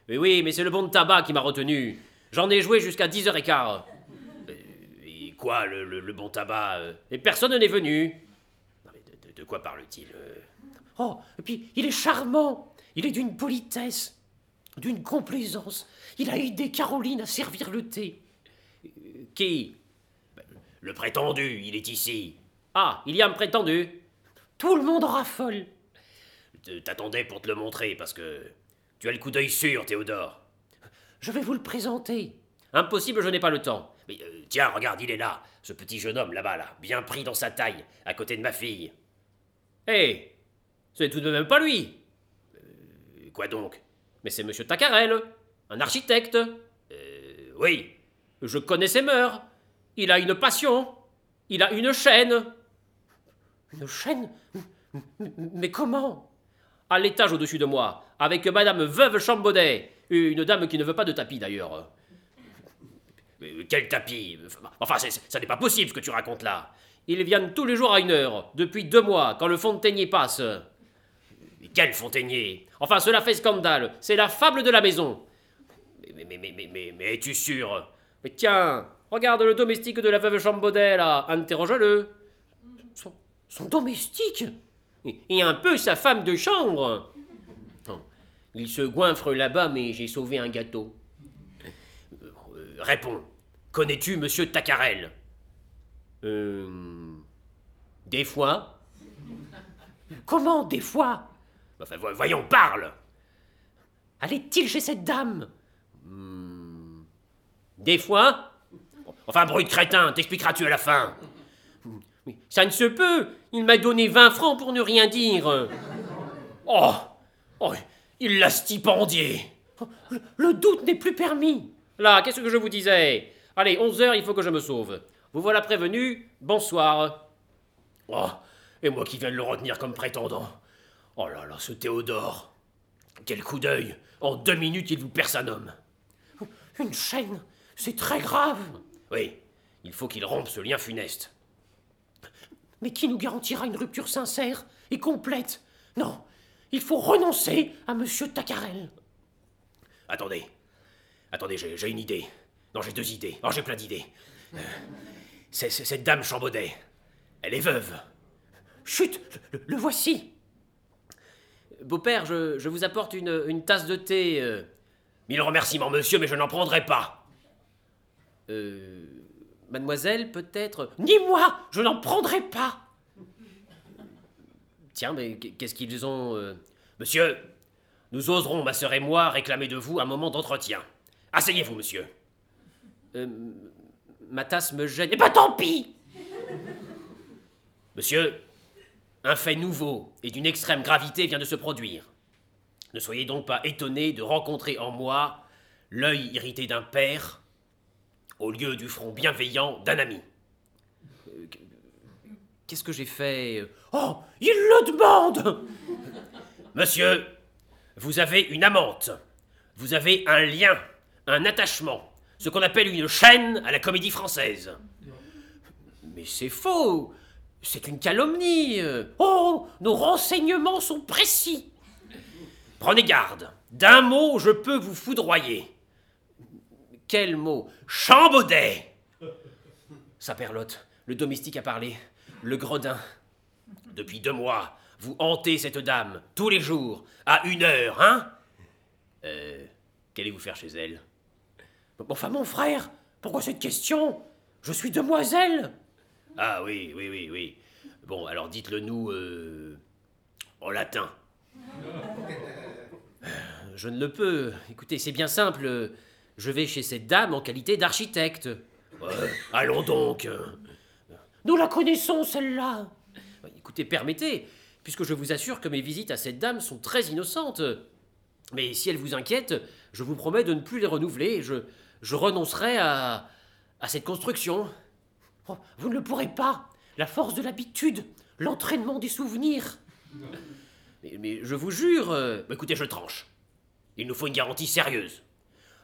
Speaker 4: Oui, oui, mais c'est le bon tabac qui m'a retenu. J'en ai joué jusqu'à 10h15.
Speaker 1: Et quoi, le, bon tabac? Euh
Speaker 4: Et personne n'est venu.
Speaker 1: Mais de, de- quoi parle-t-il euh?
Speaker 5: Oh, et puis il est charmant. Il est d'une politesse, d'une complaisance. Il a aidé Caroline à servir le thé.
Speaker 4: Qui?
Speaker 1: Le prétendu, il est ici.
Speaker 4: Ah, il y a un prétendu.
Speaker 5: Tout le monde en raffole.
Speaker 1: T'attendais pour te le montrer parce que tu as le coup d'œil sûr, Théodore.
Speaker 5: Je vais vous le présenter.
Speaker 4: Impossible, je n'ai pas le temps.
Speaker 1: Mais euh, tiens, regarde, il est là, ce petit jeune homme là-bas, là, bien pris dans sa taille, à côté de ma fille.
Speaker 4: Hé C'est tout de même pas lui.
Speaker 1: Euh, Quoi donc?
Speaker 4: Mais c'est monsieur Tacarel, un architecte.
Speaker 1: Euh, Oui,
Speaker 4: Je connais ses mœurs. Il a une passion. Il a une chaîne.
Speaker 5: Une chaîne? Mais comment?
Speaker 4: À l'étage au-dessus de moi, avec madame Veuve Chambaudet. Une dame qui ne veut pas de tapis d'ailleurs.
Speaker 1: Quel tapis? Enfin, ça n'est pas possible ce que tu racontes là.
Speaker 4: Ils viennent tous les jours à une heure, depuis deux mois, quand le fontainier passe.
Speaker 1: Quel fontainier?
Speaker 4: Enfin, cela fait scandale. C'est la fable de la maison.
Speaker 1: Mais, mais, mais, mais, mais, mais es-tu sûr?
Speaker 4: Mais tiens, regarde le domestique de la veuve Chambaudet. Interroge-le.
Speaker 5: son, domestique?
Speaker 4: Et- un peu sa femme de chambre. Il se goinfre là-bas, mais j'ai sauvé un gâteau.
Speaker 1: Euh, Réponds. Connais-tu monsieur Tacarel?
Speaker 4: Euh. Des fois.
Speaker 5: Comment, des fois?
Speaker 1: Enfin, vo- voyons, parle
Speaker 5: Allait-il chez cette dame?
Speaker 4: Des fois.
Speaker 1: Enfin, bruit de crétin, t'expliqueras-tu à la fin?
Speaker 4: Ça ne se peut. Il m'a donné 20 francs pour ne rien dire.
Speaker 1: Oh Oh Il l'a stipendié
Speaker 5: le, doute n'est plus permis.
Speaker 4: Là, qu'est-ce que je vous disais? Allez, 11 heures, il faut que je me sauve. Vous voilà prévenu. Bonsoir.
Speaker 1: Oh Et moi qui viens de le retenir comme prétendant Oh là là, ce Théodore Quel coup d'œil En deux minutes, il vous perce un homme
Speaker 5: Une chaîne, c'est très grave.
Speaker 1: Oui, il faut qu'il rompe ce lien funeste.
Speaker 5: Mais qui nous garantira une rupture sincère et complète? Non, il faut renoncer à Monsieur Tacarel.
Speaker 1: Attendez. Attendez, j'ai une idée. Non, j'ai deux idées. Oh, j'ai plein d'idées. Euh, c'est cette dame Chambaudet. Elle est veuve.
Speaker 5: Chut, le, le voici.
Speaker 4: Beau-père, je, je vous apporte une, une tasse de thé. euh,
Speaker 1: Mille remerciements, monsieur, mais je n'en prendrai pas.
Speaker 4: Euh, mademoiselle, peut-être?
Speaker 5: Ni moi, je n'en prendrai pas.
Speaker 4: Tiens, mais qu'est-ce qu'ils ont euh,
Speaker 1: Monsieur, nous oserons, ma sœur et moi, réclamer de vous un moment d'entretien. Asseyez-vous, monsieur.
Speaker 4: euh, Ma tasse me gêne.
Speaker 5: Eh ben tant pis.
Speaker 1: Monsieur, un fait nouveau et d'une extrême gravité vient de se produire. Ne soyez donc pas étonné de rencontrer en moi l'œil irrité d'un père au lieu du front bienveillant d'un ami.
Speaker 4: Qu'est-ce que j'ai fait
Speaker 5: Oh, il le demande.
Speaker 1: Monsieur,
Speaker 6: vous avez une amante. Vous avez un lien, un attachement, ce qu'on appelle une chaîne à la comédie française.
Speaker 1: Mais c'est faux C'est une calomnie euh. Oh Nos renseignements sont précis
Speaker 6: Prenez garde. D'un mot, je peux vous foudroyer.
Speaker 1: Quel mot?
Speaker 6: Chambaudet
Speaker 1: Saperlotte, le domestique a parlé. Le gredin.
Speaker 6: Depuis deux mois, vous hantez cette dame, tous les jours, à une heure, hein? Euh. Qu'allez-vous faire chez elle?
Speaker 2: Enfin, mon frère, pourquoi cette question? Je suis demoiselle
Speaker 6: Ah oui, oui, oui, oui. Bon, alors dites-le nous euh, en latin.
Speaker 1: Je ne le peux. Écoutez, c'est bien simple. Je vais chez cette dame en qualité d'architecte.
Speaker 6: Ouais, allons donc.
Speaker 2: Nous la connaissons, celle-là
Speaker 1: Écoutez, permettez, puisque je vous assure que mes visites à cette dame sont très innocentes. Mais si elle vous inquiète, je vous promets de ne plus les renouveler. Je, je renoncerai à, à cette construction.
Speaker 2: Oh, vous ne le pourrez pas La force de l'habitude, l'entraînement des souvenirs.
Speaker 1: Mais, mais je vous jure. euh,
Speaker 6: Écoutez, je tranche. Il nous faut une garantie sérieuse.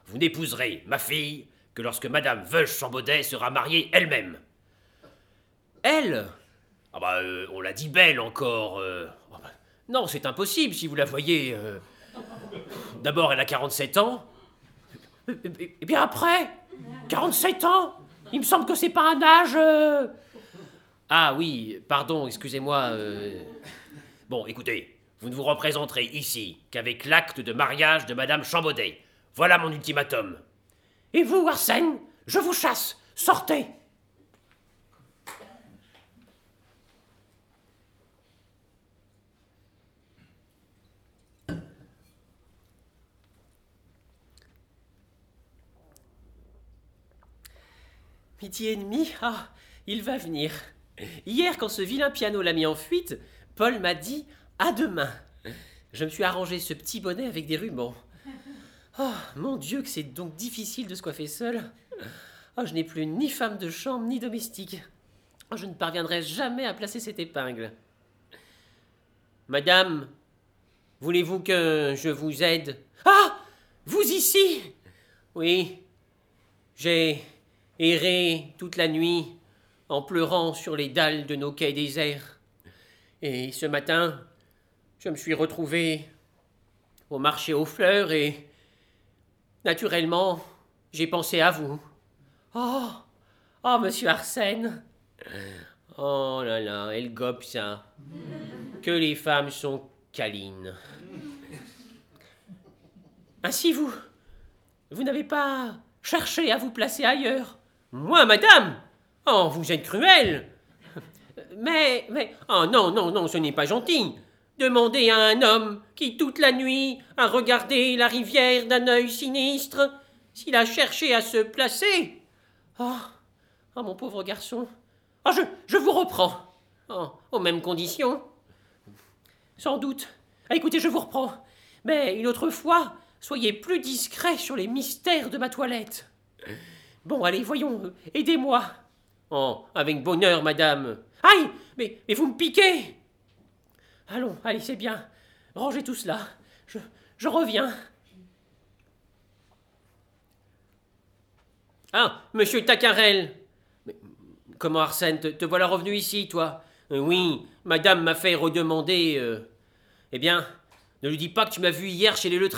Speaker 6: Vous n'épouserez ma fille que lorsque Madame Veuche Chambaudet sera mariée elle-même.
Speaker 1: Elle?
Speaker 6: Ah bah, euh, on l'a dit belle encore. euh.
Speaker 1: Oh, bah, Non, c'est impossible si vous la voyez. euh.
Speaker 6: D'abord, elle a 47 ans.
Speaker 2: Et bien après 47 ans? Il me semble que c'est pas un âge.
Speaker 1: Ah oui, pardon, excusez-moi.
Speaker 6: Bon, écoutez, vous ne vous représenterez ici qu'avec l'acte de mariage de Madame Chambaudet. Voilà mon ultimatum.
Speaker 2: Et vous, Arsène Je vous chasse Sortez
Speaker 1: Midi et demi Ah, il va venir. Hier, quand ce vilain piano l'a mis en fuite, Paul m'a dit à demain. Je me suis arrangé ce petit bonnet avec des rubans. Oh, mon Dieu, que c'est donc difficile de se coiffer seul. Oh, je n'ai plus ni femme de chambre ni domestique. Oh, je ne parviendrai jamais à placer cette épingle. Madame, voulez-vous que je vous aide? Ah Vous ici? Oui. J'ai erré toute la nuit en pleurant sur les dalles de nos quais déserts. Et ce matin, je me suis retrouvé au marché aux fleurs et, naturellement, j'ai pensé à vous.
Speaker 2: Oh Oh, monsieur Arsène
Speaker 1: Oh là là, elle gobe ça. Que les femmes sont câlines.
Speaker 2: Ainsi vous Vous n'avez pas cherché à vous placer ailleurs
Speaker 1: Moi, madame Oh, vous êtes cruelle
Speaker 2: Mais, mais,
Speaker 1: Oh non, non, non, ce n'est pas gentil. Demandez à un homme qui, toute la nuit, a regardé la rivière d'un œil sinistre, s'il a cherché à se placer.
Speaker 2: oh, oh, mon pauvre garçon,
Speaker 1: Oh, je, vous reprends. Oh, aux mêmes conditions.
Speaker 2: sans doute. Ah, écoutez, je vous reprends. Mais une autre fois, soyez plus discret sur les mystères de ma toilette. Bon, allez, voyons, aidez-moi.
Speaker 1: Oh, avec bonheur, madame.
Speaker 2: Aïe mais, mais vous me piquez Allons, allez, c'est bien. Rangez tout cela. Je, reviens.
Speaker 1: Ah, monsieur Tacarel. Comment, Arsène, te, voilà revenu ici, toi? Euh, Oui, madame m'a fait redemander. euh. Eh bien, ne lui dis pas que tu m'as vu hier chez les Le.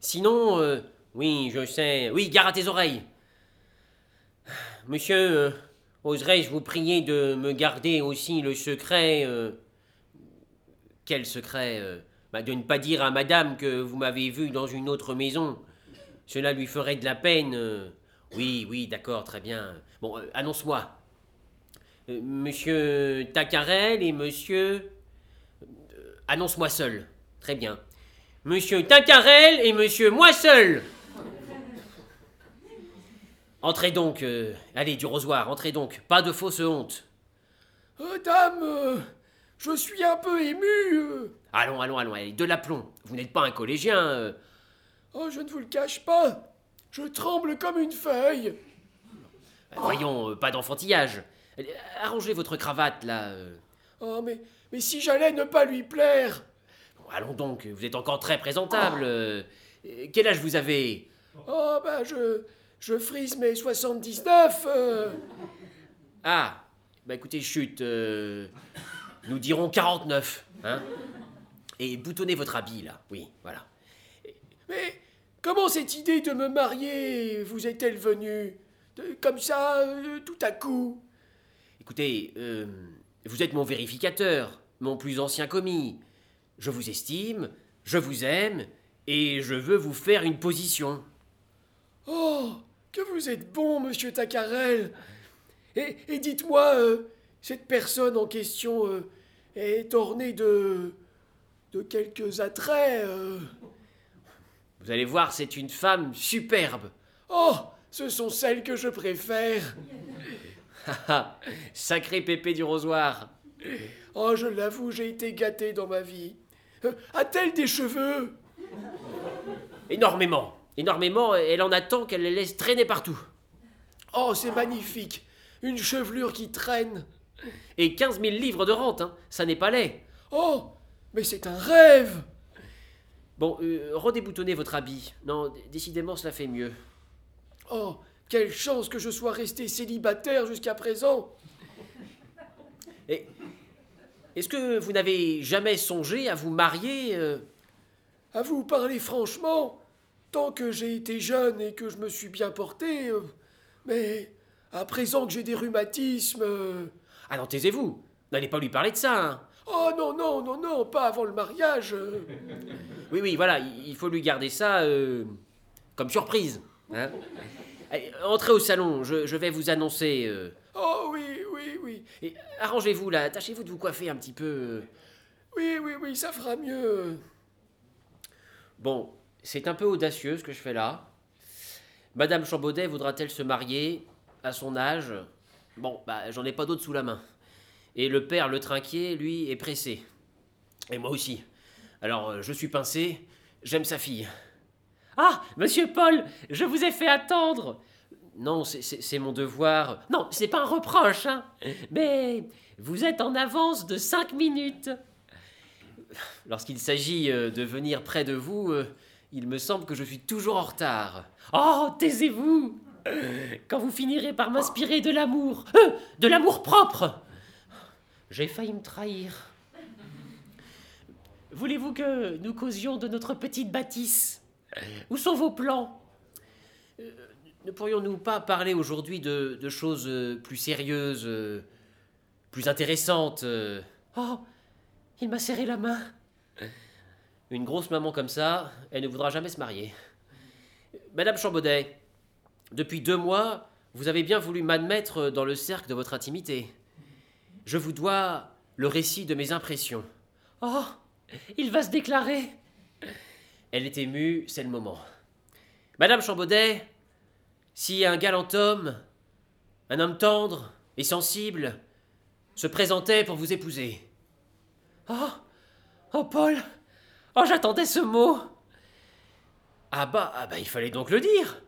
Speaker 1: Sinon, euh, oui, je sais. Oui, gare à tes oreilles. Monsieur, oserais-je vous prier de me garder aussi le secret Quel secret euh Bah, De ne pas dire à madame que vous m'avez vu dans une autre maison. Cela lui ferait de la peine. euh. Oui, oui, d'accord, très bien. Bon, euh, annonce-moi. Monsieur Tacarel et monsieur. Annonce-moi seul. Très bien. Monsieur Tacarel et monsieur moi seul. Entrez donc. allez, du rosoir, entrez donc. Pas de fausse honte.
Speaker 7: Dame, je suis un peu ému. euh.
Speaker 1: Allons, allons, allons, allez, de l'aplomb. Vous n'êtes pas un collégien. euh.
Speaker 7: Oh, je ne vous le cache pas. Je tremble comme une feuille.
Speaker 1: Voyons, euh, pas d'enfantillage. Arrangez votre cravate, là. euh.
Speaker 7: Oh, mais, mais si j'allais ne pas lui plaire.
Speaker 1: Bon, allons donc, vous êtes encore très présentable. Euh, quel âge vous avez?
Speaker 7: Oh, bah, je. Je frise mes 79. euh.
Speaker 1: Ah, bah écoutez, chut, euh, nous dirons 49, hein Et boutonnez votre habit, là, oui, voilà.
Speaker 7: Mais comment cette idée de me marier vous est-elle venue? De- Comme ça, euh, tout à coup?
Speaker 1: Écoutez, euh, vous êtes mon vérificateur, mon plus ancien commis. Je vous estime, je vous aime, et je veux vous faire une position.
Speaker 7: Oh, que vous êtes bon, monsieur Tacarel Et, et dites-moi, euh, cette personne en question euh, est ornée de. de quelques attraits. euh.
Speaker 1: Vous allez voir, c'est une femme superbe.
Speaker 7: Oh, ce sont celles que je préfère.
Speaker 1: Ah, Sacré Pépé du Rosoir.
Speaker 7: Oh, je l'avoue, j'ai été gâté dans ma vie. Euh, A-t-elle des cheveux?
Speaker 1: Énormément, énormément, elle en a tant qu'elle les laisse traîner partout.
Speaker 7: Oh, c'est magnifique. Une chevelure qui traîne.
Speaker 1: Et 15 000 livres de rente, hein, ça n'est pas laid.
Speaker 7: Oh, mais c'est un rêve.
Speaker 1: Bon, euh, redéboutonnez votre habit. Non, décidément, cela fait mieux.
Speaker 7: Oh, quelle chance que je sois resté célibataire jusqu'à présent.
Speaker 1: Et est-ce que vous n'avez jamais songé à vous marier euh,
Speaker 7: À vous parler franchement, tant que j'ai été jeune et que je me suis bien porté, euh, mais à présent que j'ai des rhumatismes.
Speaker 1: Ah non, taisez-vous. N'allez pas lui parler de ça. hein.
Speaker 7: Oh non, non, non, non, pas avant le mariage.
Speaker 1: Oui, oui, voilà, il il faut lui garder ça euh, comme surprise. hein. Allez, entrez au salon, je, je vais vous annoncer. euh,
Speaker 7: Oh oui, oui, oui.
Speaker 1: et arrangez-vous là, tâchez-vous de vous coiffer un petit peu. euh.
Speaker 7: Oui, oui, oui, ça fera mieux.
Speaker 1: Bon, c'est un peu audacieux ce que je fais là. Madame Chambaudet voudra-t-elle se marier à son âge? Bon, bah j'en ai pas d'autres sous la main. Et le père, le trinquier, lui, est pressé. Et moi aussi. Alors, euh, je suis pincé, j'aime sa fille.
Speaker 2: Ah, monsieur Paul, je vous ai fait attendre.
Speaker 1: Non, c'est- mon devoir.
Speaker 2: Non, c'est pas un reproche, hein. Mais vous êtes en avance de cinq minutes.
Speaker 1: Lorsqu'il s'agit euh, de venir près de vous, euh, il me semble que je suis toujours en retard.
Speaker 2: Oh, taisez-vous. Quand vous finirez par m'inspirer de l'amour, euh, de l'amour propre. J'ai failli me trahir. Voulez-vous que nous causions de notre petite bâtisse? Où sont vos plans?
Speaker 1: Ne pourrions-nous pas parler aujourd'hui de, de choses euh, plus sérieuses, euh, plus intéressantes euh?
Speaker 2: Oh, il m'a serré la main.
Speaker 1: Une grosse maman comme ça, elle ne voudra jamais se marier. Madame Chambaudet, depuis deux mois, vous avez bien voulu m'admettre dans le cercle de votre intimité. Je vous dois le récit de mes impressions.
Speaker 2: Oh, il va se déclarer.
Speaker 1: Elle est émue, c'est le moment. Madame Chambaudet, si un galant homme, un homme tendre et sensible, se présentait pour vous épouser,
Speaker 2: Oh, oh Paul. Oh, j'attendais ce mot.
Speaker 1: ah bah, ah bah il fallait donc le dire.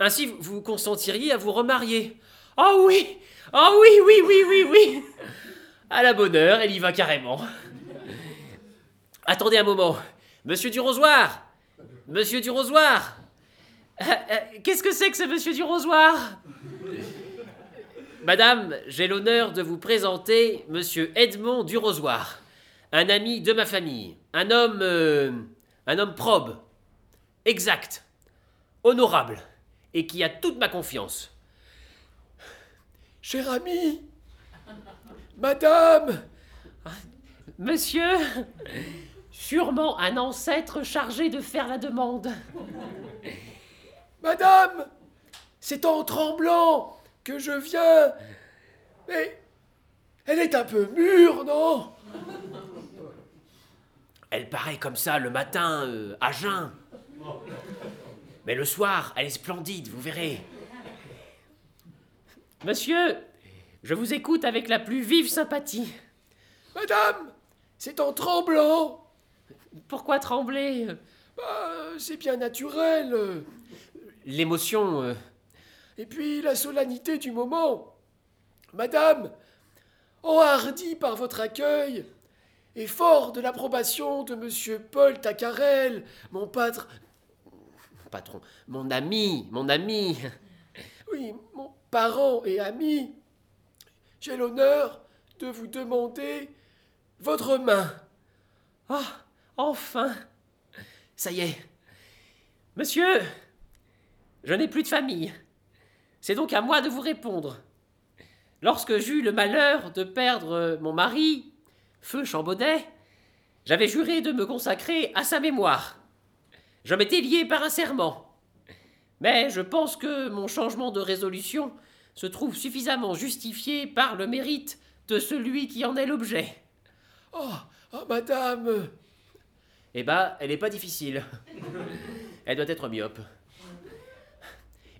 Speaker 1: Ainsi, vous- consentiriez à vous remarier.
Speaker 2: Oh oui, oh oui, oui, oui, oui, oui.
Speaker 1: À la bonne heure, elle y va carrément. Attendez un moment. Monsieur du Rosoir Monsieur du Rosoir
Speaker 2: Euh, euh, Qu'est-ce que c'est que ce monsieur du rosoir
Speaker 1: Madame, j'ai l'honneur de vous présenter Monsieur Edmond du Rosoir, un ami de ma famille, un homme, euh, un homme probe, exact, honorable, et qui a toute ma confiance.
Speaker 7: Cher ami, madame,
Speaker 2: Monsieur Sûrement un ancêtre chargé de faire la demande.
Speaker 7: madame, c'est en tremblant que je viens. Mais elle est un peu mûre, non?
Speaker 1: Elle paraît comme ça le matin, euh, à jeun. Mais le soir, elle est splendide, vous verrez.
Speaker 2: Monsieur, je vous écoute avec la plus vive sympathie.
Speaker 7: Madame, c'est en tremblant.
Speaker 2: Pourquoi trembler?
Speaker 7: Bah, c'est bien naturel.
Speaker 1: L'émotion, euh,
Speaker 7: Et puis la solennité du moment. Madame, enhardie par votre accueil, et fort de l'approbation de monsieur Paul Tacarel, mon patre.
Speaker 1: Patron, mon ami, mon ami.
Speaker 7: Oui, mon parent et ami, j'ai l'honneur de vous demander votre main.
Speaker 2: Ah, enfin
Speaker 1: Ça y est,
Speaker 2: Monsieur, je n'ai plus de famille. C'est donc à moi de vous répondre. Lorsque j'eus le malheur de perdre mon mari, Feu Chambaudet, j'avais juré de me consacrer à sa mémoire. Je m'étais lié par un serment. Mais je pense que mon changement de résolution se trouve suffisamment justifié par le mérite de celui qui en est l'objet.
Speaker 7: Oh, oh, madame,
Speaker 1: eh ben, elle n'est pas difficile. Elle doit être myope.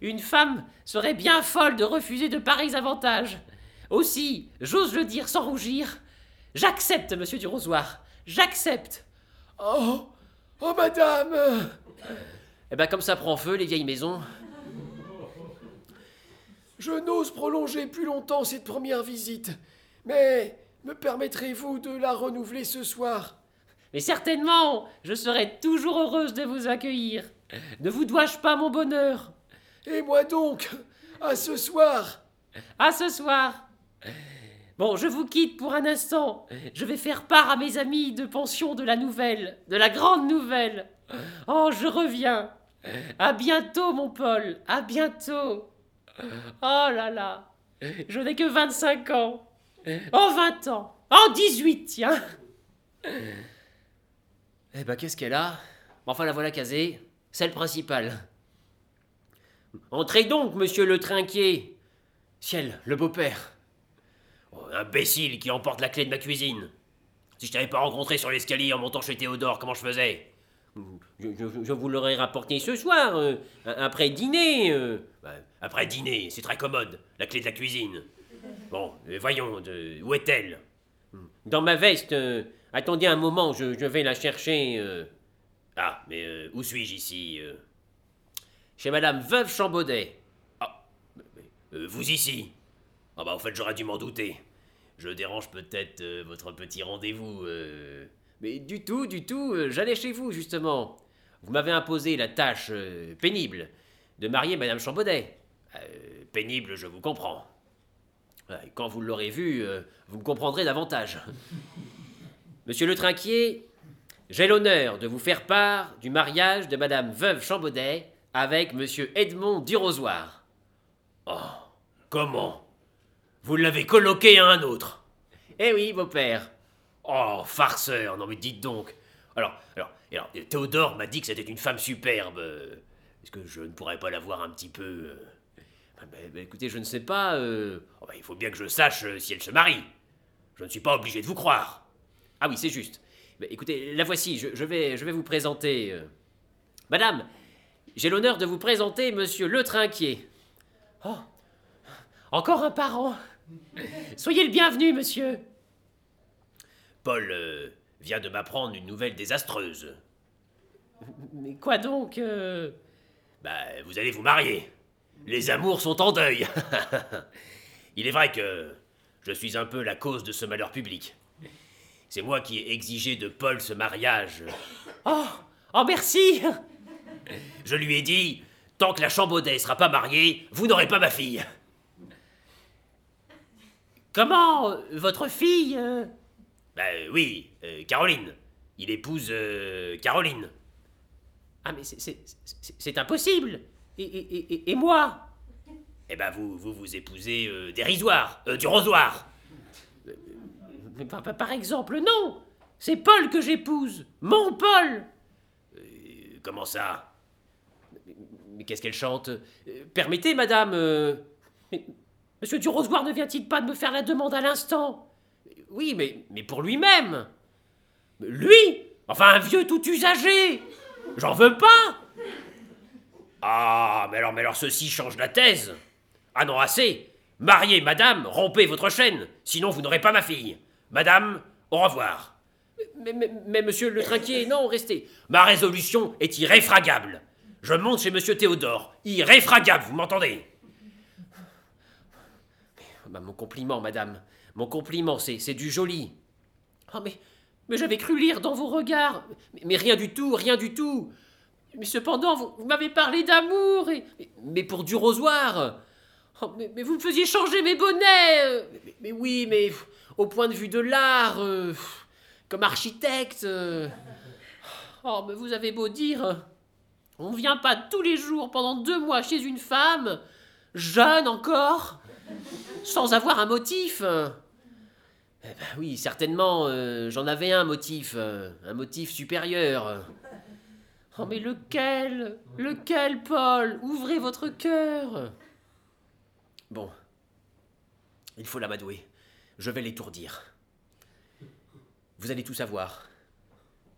Speaker 2: Une femme serait bien folle de refuser de pareils avantages. Aussi, j'ose le dire sans rougir, j'accepte, monsieur du Rosoir, j'accepte.
Speaker 7: oh, oh, madame,
Speaker 1: Eh ben, comme ça prend feu, les vieilles maisons.
Speaker 7: je n'ose prolonger plus longtemps cette première visite, mais me permettrez-vous de la renouveler ce soir?
Speaker 2: Mais certainement, je serai toujours heureuse de vous accueillir. Ne vous dois-je pas mon bonheur?
Speaker 7: Et moi donc, à ce soir?
Speaker 2: À ce soir. Bon, je vous quitte pour un instant. Je vais faire part à mes amis de pension de la nouvelle, de la grande nouvelle. Oh, je reviens. À bientôt, mon Paul. À bientôt. Oh là là. Je n'ai que 25 ans. Oh, 20 ans. Oh, 18, tiens.
Speaker 1: Eh ben, qu'est-ce qu'elle a? Enfin, la voilà casée. C'est le principal. Entrez donc, monsieur le trinquier. Ciel, le beau-père.
Speaker 6: Oh, imbécile qui emporte la clé de ma cuisine. Si je t'avais pas rencontré sur l'escalier en montant chez Théodore, comment je faisais?
Speaker 1: Je, vous l'aurais rapporté ce soir, euh, après dîner. euh.
Speaker 6: Après dîner, c'est très commode, la clé de la cuisine. Bon, euh, voyons, où est-elle?
Speaker 1: Dans ma veste. attendez un moment, je, vais la chercher.
Speaker 6: Ah, mais où suis-je ici
Speaker 1: chez madame Veuve Chambaudet.
Speaker 6: Euh, Vous ici Ah bah, en fait, j'aurais dû m'en douter. Je dérange peut-être euh, votre petit rendez-vous. euh.
Speaker 1: Mais du tout, du tout, euh, j'allais chez vous, justement. Vous m'avez imposé la tâche pénible de marier madame Chambaudet.
Speaker 6: Pénible, je vous comprends.
Speaker 1: Ouais, Quand vous l'aurez vu, vous me comprendrez davantage. Monsieur le Trinquier, j'ai l'honneur de vous faire part du mariage de Madame Veuve Chambaudet avec Monsieur Edmond Durosoir.
Speaker 6: Comment? Vous l'avez colloqué à un autre
Speaker 1: Eh oui, beau-père.
Speaker 6: Oh, farceur, non mais dites donc. Alors, alors, alors Théodore m'a dit que c'était une femme superbe. Est-ce que je ne pourrais pas la voir un petit peu
Speaker 1: bah, bah, écoutez, je ne sais pas. euh,
Speaker 6: Oh, bah, Il faut bien que je sache euh, si elle se marie. Je ne suis pas obligé de vous croire.
Speaker 1: Ah oui, c'est juste. Bah, écoutez, la voici, je, je vais, je vais vous présenter. euh. Madame, j'ai l'honneur de vous présenter Monsieur Le Trinquier.
Speaker 2: Encore un parent. Soyez le bienvenu, monsieur.
Speaker 6: Paul euh, vient de m'apprendre une nouvelle désastreuse.
Speaker 2: Mais quoi donc euh,
Speaker 6: Bah, vous allez vous marier. Les amours sont en deuil. Il est vrai que je suis un peu la cause de ce malheur public. C'est moi qui ai exigé de Paul ce mariage.
Speaker 2: Oh, oh merci
Speaker 6: Je lui ai dit tant que la Chambaudet sera pas mariée, vous n'aurez pas ma fille.
Speaker 2: Comment euh, Votre fille euh,
Speaker 6: euh, oui, euh, Caroline. Il épouse Caroline.
Speaker 2: Ah, mais c'est- impossible et, moi?
Speaker 6: Eh ben vous, vous épousez dérisoire, du rosoir.
Speaker 2: Par, exemple, non C'est Paul que j'épouse Mon Paul
Speaker 6: comment ça?
Speaker 1: Mais qu'est-ce qu'elle chante? Permettez, madame.
Speaker 2: Monsieur Durosoir ne vient-il pas de me faire la demande à l'instant?
Speaker 1: Oui, mais, mais pour lui-même.
Speaker 2: Lui Enfin, un vieux tout usagé J'en veux pas
Speaker 6: Ah, mais alors, mais alors ceci change la thèse. Ah non, assez. Mariez, madame, rompez votre chaîne, sinon vous n'aurez pas ma fille. Madame, au revoir.
Speaker 1: Mais, mais, mais monsieur le trinquier, non, restez.
Speaker 6: Ma résolution est irréfragable. Je monte chez monsieur Théodore. Irréfragable, vous m'entendez?
Speaker 1: Bah, mon compliment, madame. Mon compliment, c'est du joli.
Speaker 2: Oh, mais,
Speaker 3: mais j'avais cru lire dans vos regards. Mais, rien du tout, rien du tout. Mais cependant, vous, m'avez parlé d'amour.
Speaker 1: Mais, pour du rosoir
Speaker 3: Oh, mais, vous me faisiez changer mes bonnets
Speaker 1: mais, oui, mais au point de vue de l'art, euh, comme architecte. euh,
Speaker 3: Oh, mais vous avez beau dire. On vient pas tous les jours pendant deux mois chez une femme, jeune encore, sans avoir un motif.
Speaker 1: eh ben oui, certainement, euh, j'en avais un motif, euh, un motif supérieur.
Speaker 3: Oh, mais lequel Lequel, Paul? Ouvrez votre cœur.
Speaker 1: Bon, il faut l'amadouer. Je vais l'étourdir. Vous allez tout savoir.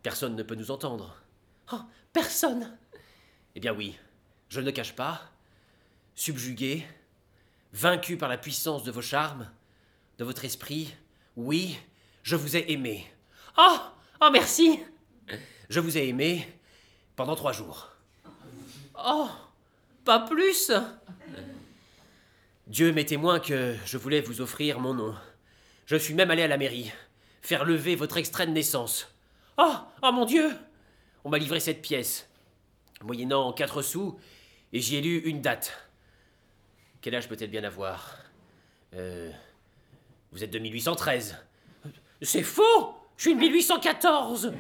Speaker 1: Personne ne peut nous entendre.
Speaker 3: Oh, personne.
Speaker 1: Eh bien oui, je ne le cache pas. Subjugué, vaincu par la puissance de vos charmes, de votre esprit, oui, je vous ai aimé.
Speaker 3: Oh, oh, merci.
Speaker 1: Je vous ai aimé pendant trois jours.
Speaker 3: Oh, pas plus.
Speaker 1: Dieu m'est témoin que je voulais vous offrir mon nom. Je suis même allé à la mairie, faire lever votre extrait de naissance.
Speaker 3: Oh, oh mon Dieu.
Speaker 1: On m'a livré cette pièce, moyennant quatre sous, et j'y ai lu une date. Quel âge peut-elle bien avoir? Euh. Vous êtes de 1813.
Speaker 3: C'est faux. Je suis de 1814.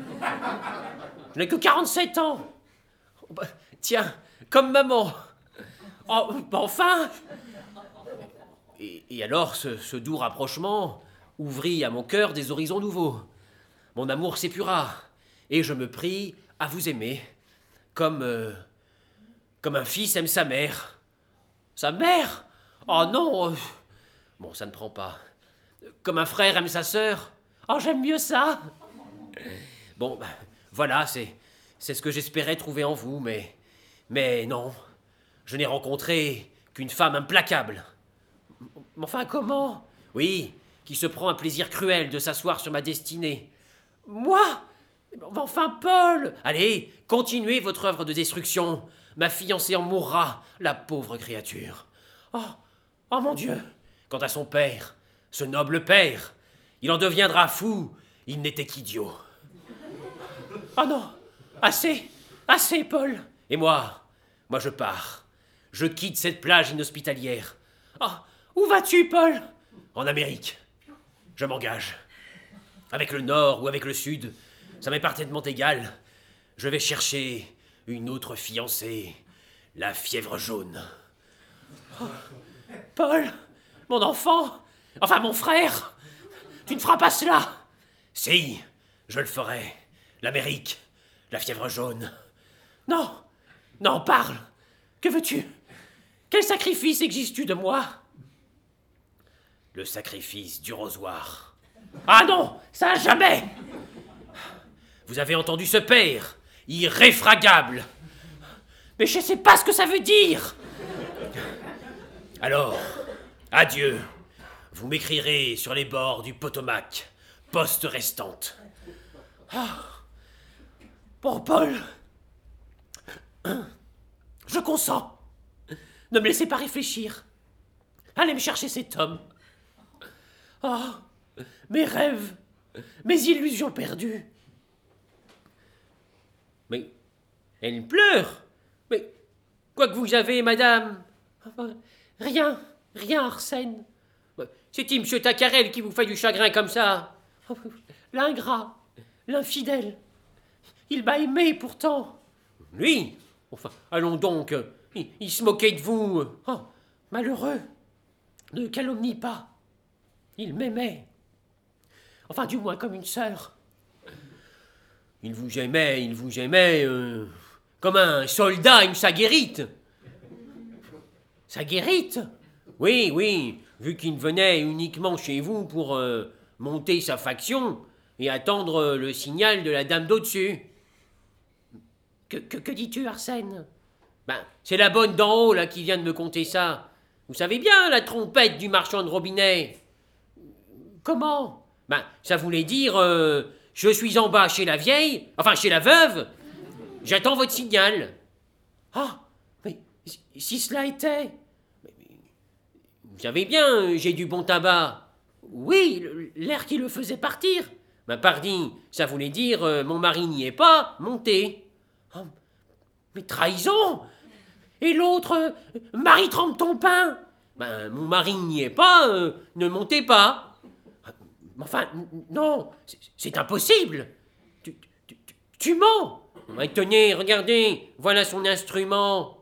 Speaker 3: Je n'ai que 47 ans.
Speaker 1: Oh, bah, tiens, comme maman.
Speaker 3: Oh, bah enfin.
Speaker 1: Et, alors, ce, doux rapprochement ouvrit à mon cœur des horizons nouveaux. Mon amour s'épura, et je me pris à vous aimer, comme. euh, comme un fils aime sa mère.
Speaker 3: Sa mère? Oh non. euh,
Speaker 1: Bon, ça ne prend pas. Comme un frère aime sa sœur.
Speaker 3: Oh, j'aime mieux ça.
Speaker 1: Bon, bah, voilà, c'est. c'est ce que j'espérais trouver en vous, mais. Mais non. Je n'ai rencontré qu'une femme implacable.
Speaker 3: Mais enfin, comment?
Speaker 1: Oui, qui se prend un plaisir cruel de s'asseoir sur ma destinée.
Speaker 3: Moi? Enfin, Paul
Speaker 1: Allez, continuez votre œuvre de destruction. Ma fiancée en mourra, la pauvre créature.
Speaker 3: Oh, oh mon Dieu
Speaker 1: Quant à son père, ce noble père, il en deviendra fou. Il n'était qu'idiot.
Speaker 3: Oh non Assez Assez, Paul
Speaker 1: Et moi, moi je pars. Je quitte cette plage inhospitalière.
Speaker 3: Oh, où vas-tu, Paul?
Speaker 1: En Amérique. Je m'engage. Avec le Nord ou avec le Sud, ça m'est parfaitement égal. Je vais chercher une autre fiancée, la fièvre jaune.
Speaker 3: Paul Mon enfant Enfin, mon frère Tu ne feras pas cela
Speaker 1: Si, je le ferai. L'Amérique, la fièvre jaune.
Speaker 3: Non Non, parle Que veux-tu? Quel sacrifice exiges-tu de moi?
Speaker 1: Le sacrifice du rosoir.
Speaker 3: Ah non Ça jamais
Speaker 1: Vous avez entendu ce père? Irréfragable.
Speaker 3: Mais je sais pas ce que ça veut dire.
Speaker 1: Alors, adieu. Vous m'écrirez sur les bords du Potomac, poste restante.
Speaker 3: Bon, Paul. Je consens. Ne me laissez pas réfléchir. Allez me chercher cet homme. Oh Mes rêves Mes illusions perdues
Speaker 1: Mais elle pleure. Mais quoi que vous avez, madame.
Speaker 3: Rien Rien, Arsène.
Speaker 1: C'est-il monsieur Tacarel qui vous fait du chagrin comme ça?
Speaker 3: L'ingrat L'infidèle. Il m'a aimé pourtant.
Speaker 1: Lui? Enfin, allons donc. Il, il se moquait de vous.
Speaker 3: Oh, malheureux. Ne calomnie pas. Il m'aimait. Enfin, du moins comme une sœur
Speaker 1: Il vous aimait, il vous aimait. euh, comme un soldat aime sa guérite.
Speaker 3: Sa guérite
Speaker 1: Oui, oui, vu qu'il venait uniquement chez vous pour euh, monter sa faction et attendre euh, le signal de la dame d'au-dessus.
Speaker 3: Que, que, que dis-tu, Arsène?
Speaker 1: Ben, c'est la bonne d'en haut, là, qui vient de me conter ça. Vous savez bien, la trompette du marchand de robinet.
Speaker 3: Comment?
Speaker 1: Ben, ça voulait dire, je suis en bas chez la vieille, enfin chez la veuve, j'attends votre signal.
Speaker 3: Ah Mais si- cela était
Speaker 1: Vous savez bien, j'ai du bon tabac.
Speaker 3: Oui, l'air qui le faisait partir
Speaker 1: Ma pardi, ça voulait dire euh, mon mari n'y est pas, montez.
Speaker 3: Oh, mais trahison Et l'autre, euh, Marie trempe ton pain
Speaker 1: Ben, mon mari n'y est pas, euh, ne montez pas.
Speaker 3: Enfin, non, c'est- impossible tu, tu- tu- tu mens
Speaker 1: tenez, regardez, voilà son instrument.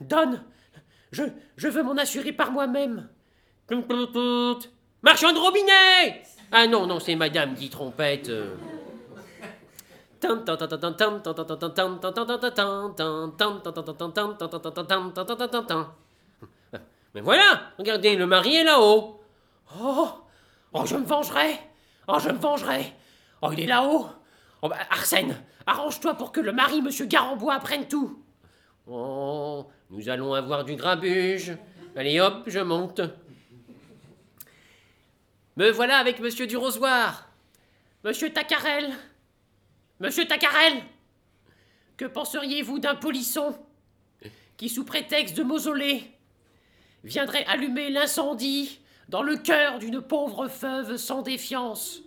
Speaker 3: Donne je, je veux m'en assurer par moi-même.
Speaker 1: Marchand de robinet Ah non, non, c'est madame qui trompette. euh. Mais voilà, regardez, le mari est là-haut.
Speaker 3: Oh Oh, je me vengerai Oh, je me vengerai Oh, il est là-haut Oh, bah, Arsène, arrange-toi pour que le mari, monsieur Garambois, apprenne tout
Speaker 1: Oh, nous allons avoir du grabuge. Allez hop, je monte. Me voilà avec monsieur du Rosoir.
Speaker 3: Monsieur Tacarel Monsieur Tacarel Que penseriez-vous d'un polisson qui, sous prétexte de mausolée, viendrait allumer l'incendie dans le cœur d'une pauvre veuve sans défiance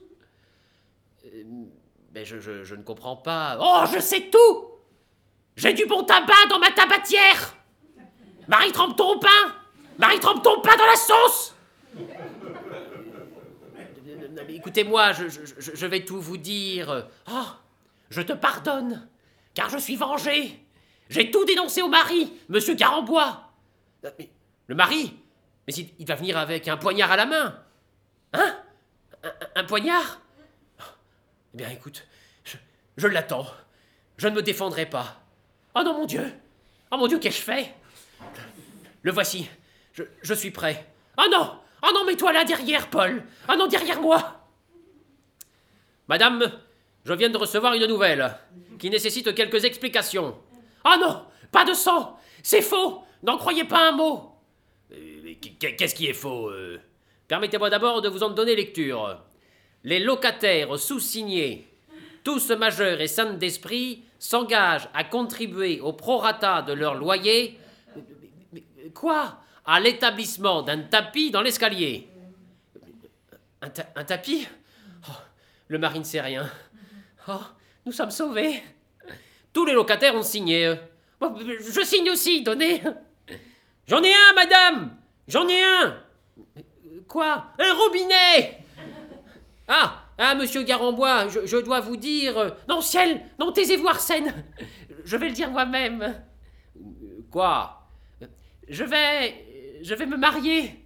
Speaker 1: Mais je, ne comprends pas.
Speaker 3: Oh, je sais tout J'ai du bon tabac dans ma tabatière Marie trempe ton pain Marie trempe ton pain dans la sauce
Speaker 1: Écoutez-moi, je, vais tout vous dire.
Speaker 3: Oh, je te pardonne, car je suis vengé. J'ai tout dénoncé au mari, monsieur Garambois.
Speaker 1: Euh, mais le mari Mais il, va venir avec un poignard à la main.
Speaker 3: Hein?
Speaker 1: Un, poignard? Eh bien, écoute, je, l'attends. Je ne me défendrai pas.
Speaker 3: Oh non, mon Dieu Oh mon Dieu, qu'ai-je fait?
Speaker 1: Le voici. Je, suis prêt.
Speaker 3: Oh non Oh non, mets-toi là derrière, Paul Oh non, derrière moi
Speaker 1: Madame, je viens de recevoir une nouvelle qui nécessite quelques explications.
Speaker 3: Oh non Pas de sang C'est faux N'en croyez pas un mot
Speaker 1: Qu'est-ce qui est faux euh? Permettez-moi d'abord de vous en donner lecture. Les locataires sous-signés, tous majeurs et sains d'esprit, s'engagent à contribuer au prorata de leur loyer.
Speaker 3: Quoi?
Speaker 1: À l'établissement d'un tapis dans l'escalier.
Speaker 3: Un, ta- un tapis?
Speaker 1: Oh, Le mari ne sait rien.
Speaker 3: Oh, nous sommes sauvés
Speaker 1: Tous les locataires ont signé.
Speaker 3: Je signe aussi, donnez
Speaker 1: J'en ai un, madame J'en ai un
Speaker 3: Quoi?
Speaker 1: Un robinet Ah Ah, monsieur Garambois, je, dois vous dire.
Speaker 3: Non, ciel Non, taisez-vous, Arsène Je vais le dire moi-même.
Speaker 1: Quoi?
Speaker 3: Je vais. Je vais me marier.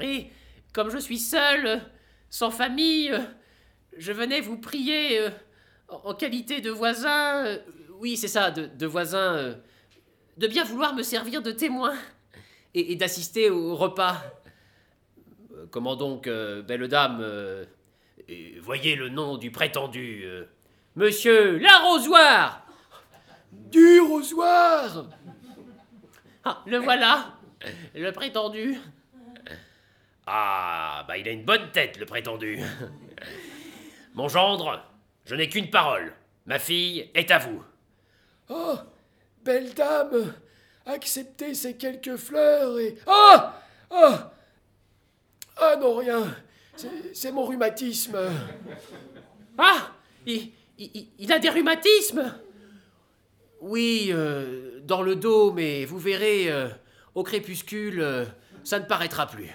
Speaker 3: Et comme je suis seul, sans famille, je venais vous prier, euh, en qualité de voisin, euh,
Speaker 1: Oui, c'est ça, de, voisins. euh,
Speaker 3: de bien vouloir me servir de témoin.
Speaker 1: Et, et d'assister au repas. Euh, Comment donc, euh, belle dame euh, euh, Voyez le nom du prétendu. euh, Monsieur Larrosoir
Speaker 7: Du rosoir
Speaker 3: Ah, le voilà, le prétendu.
Speaker 6: Ah, bah il a une bonne tête, le prétendu. Mon gendre, je n'ai qu'une parole. Ma fille est à vous.
Speaker 7: Oh, belle dame, acceptez ces quelques fleurs et... Ah Ah Ah non, rien. C'est- C'est mon rhumatisme.
Speaker 3: Ah, il, il- il a des rhumatismes.
Speaker 1: Oui, euh, dans le dos, mais vous verrez, euh, au crépuscule, euh, ça ne paraîtra plus.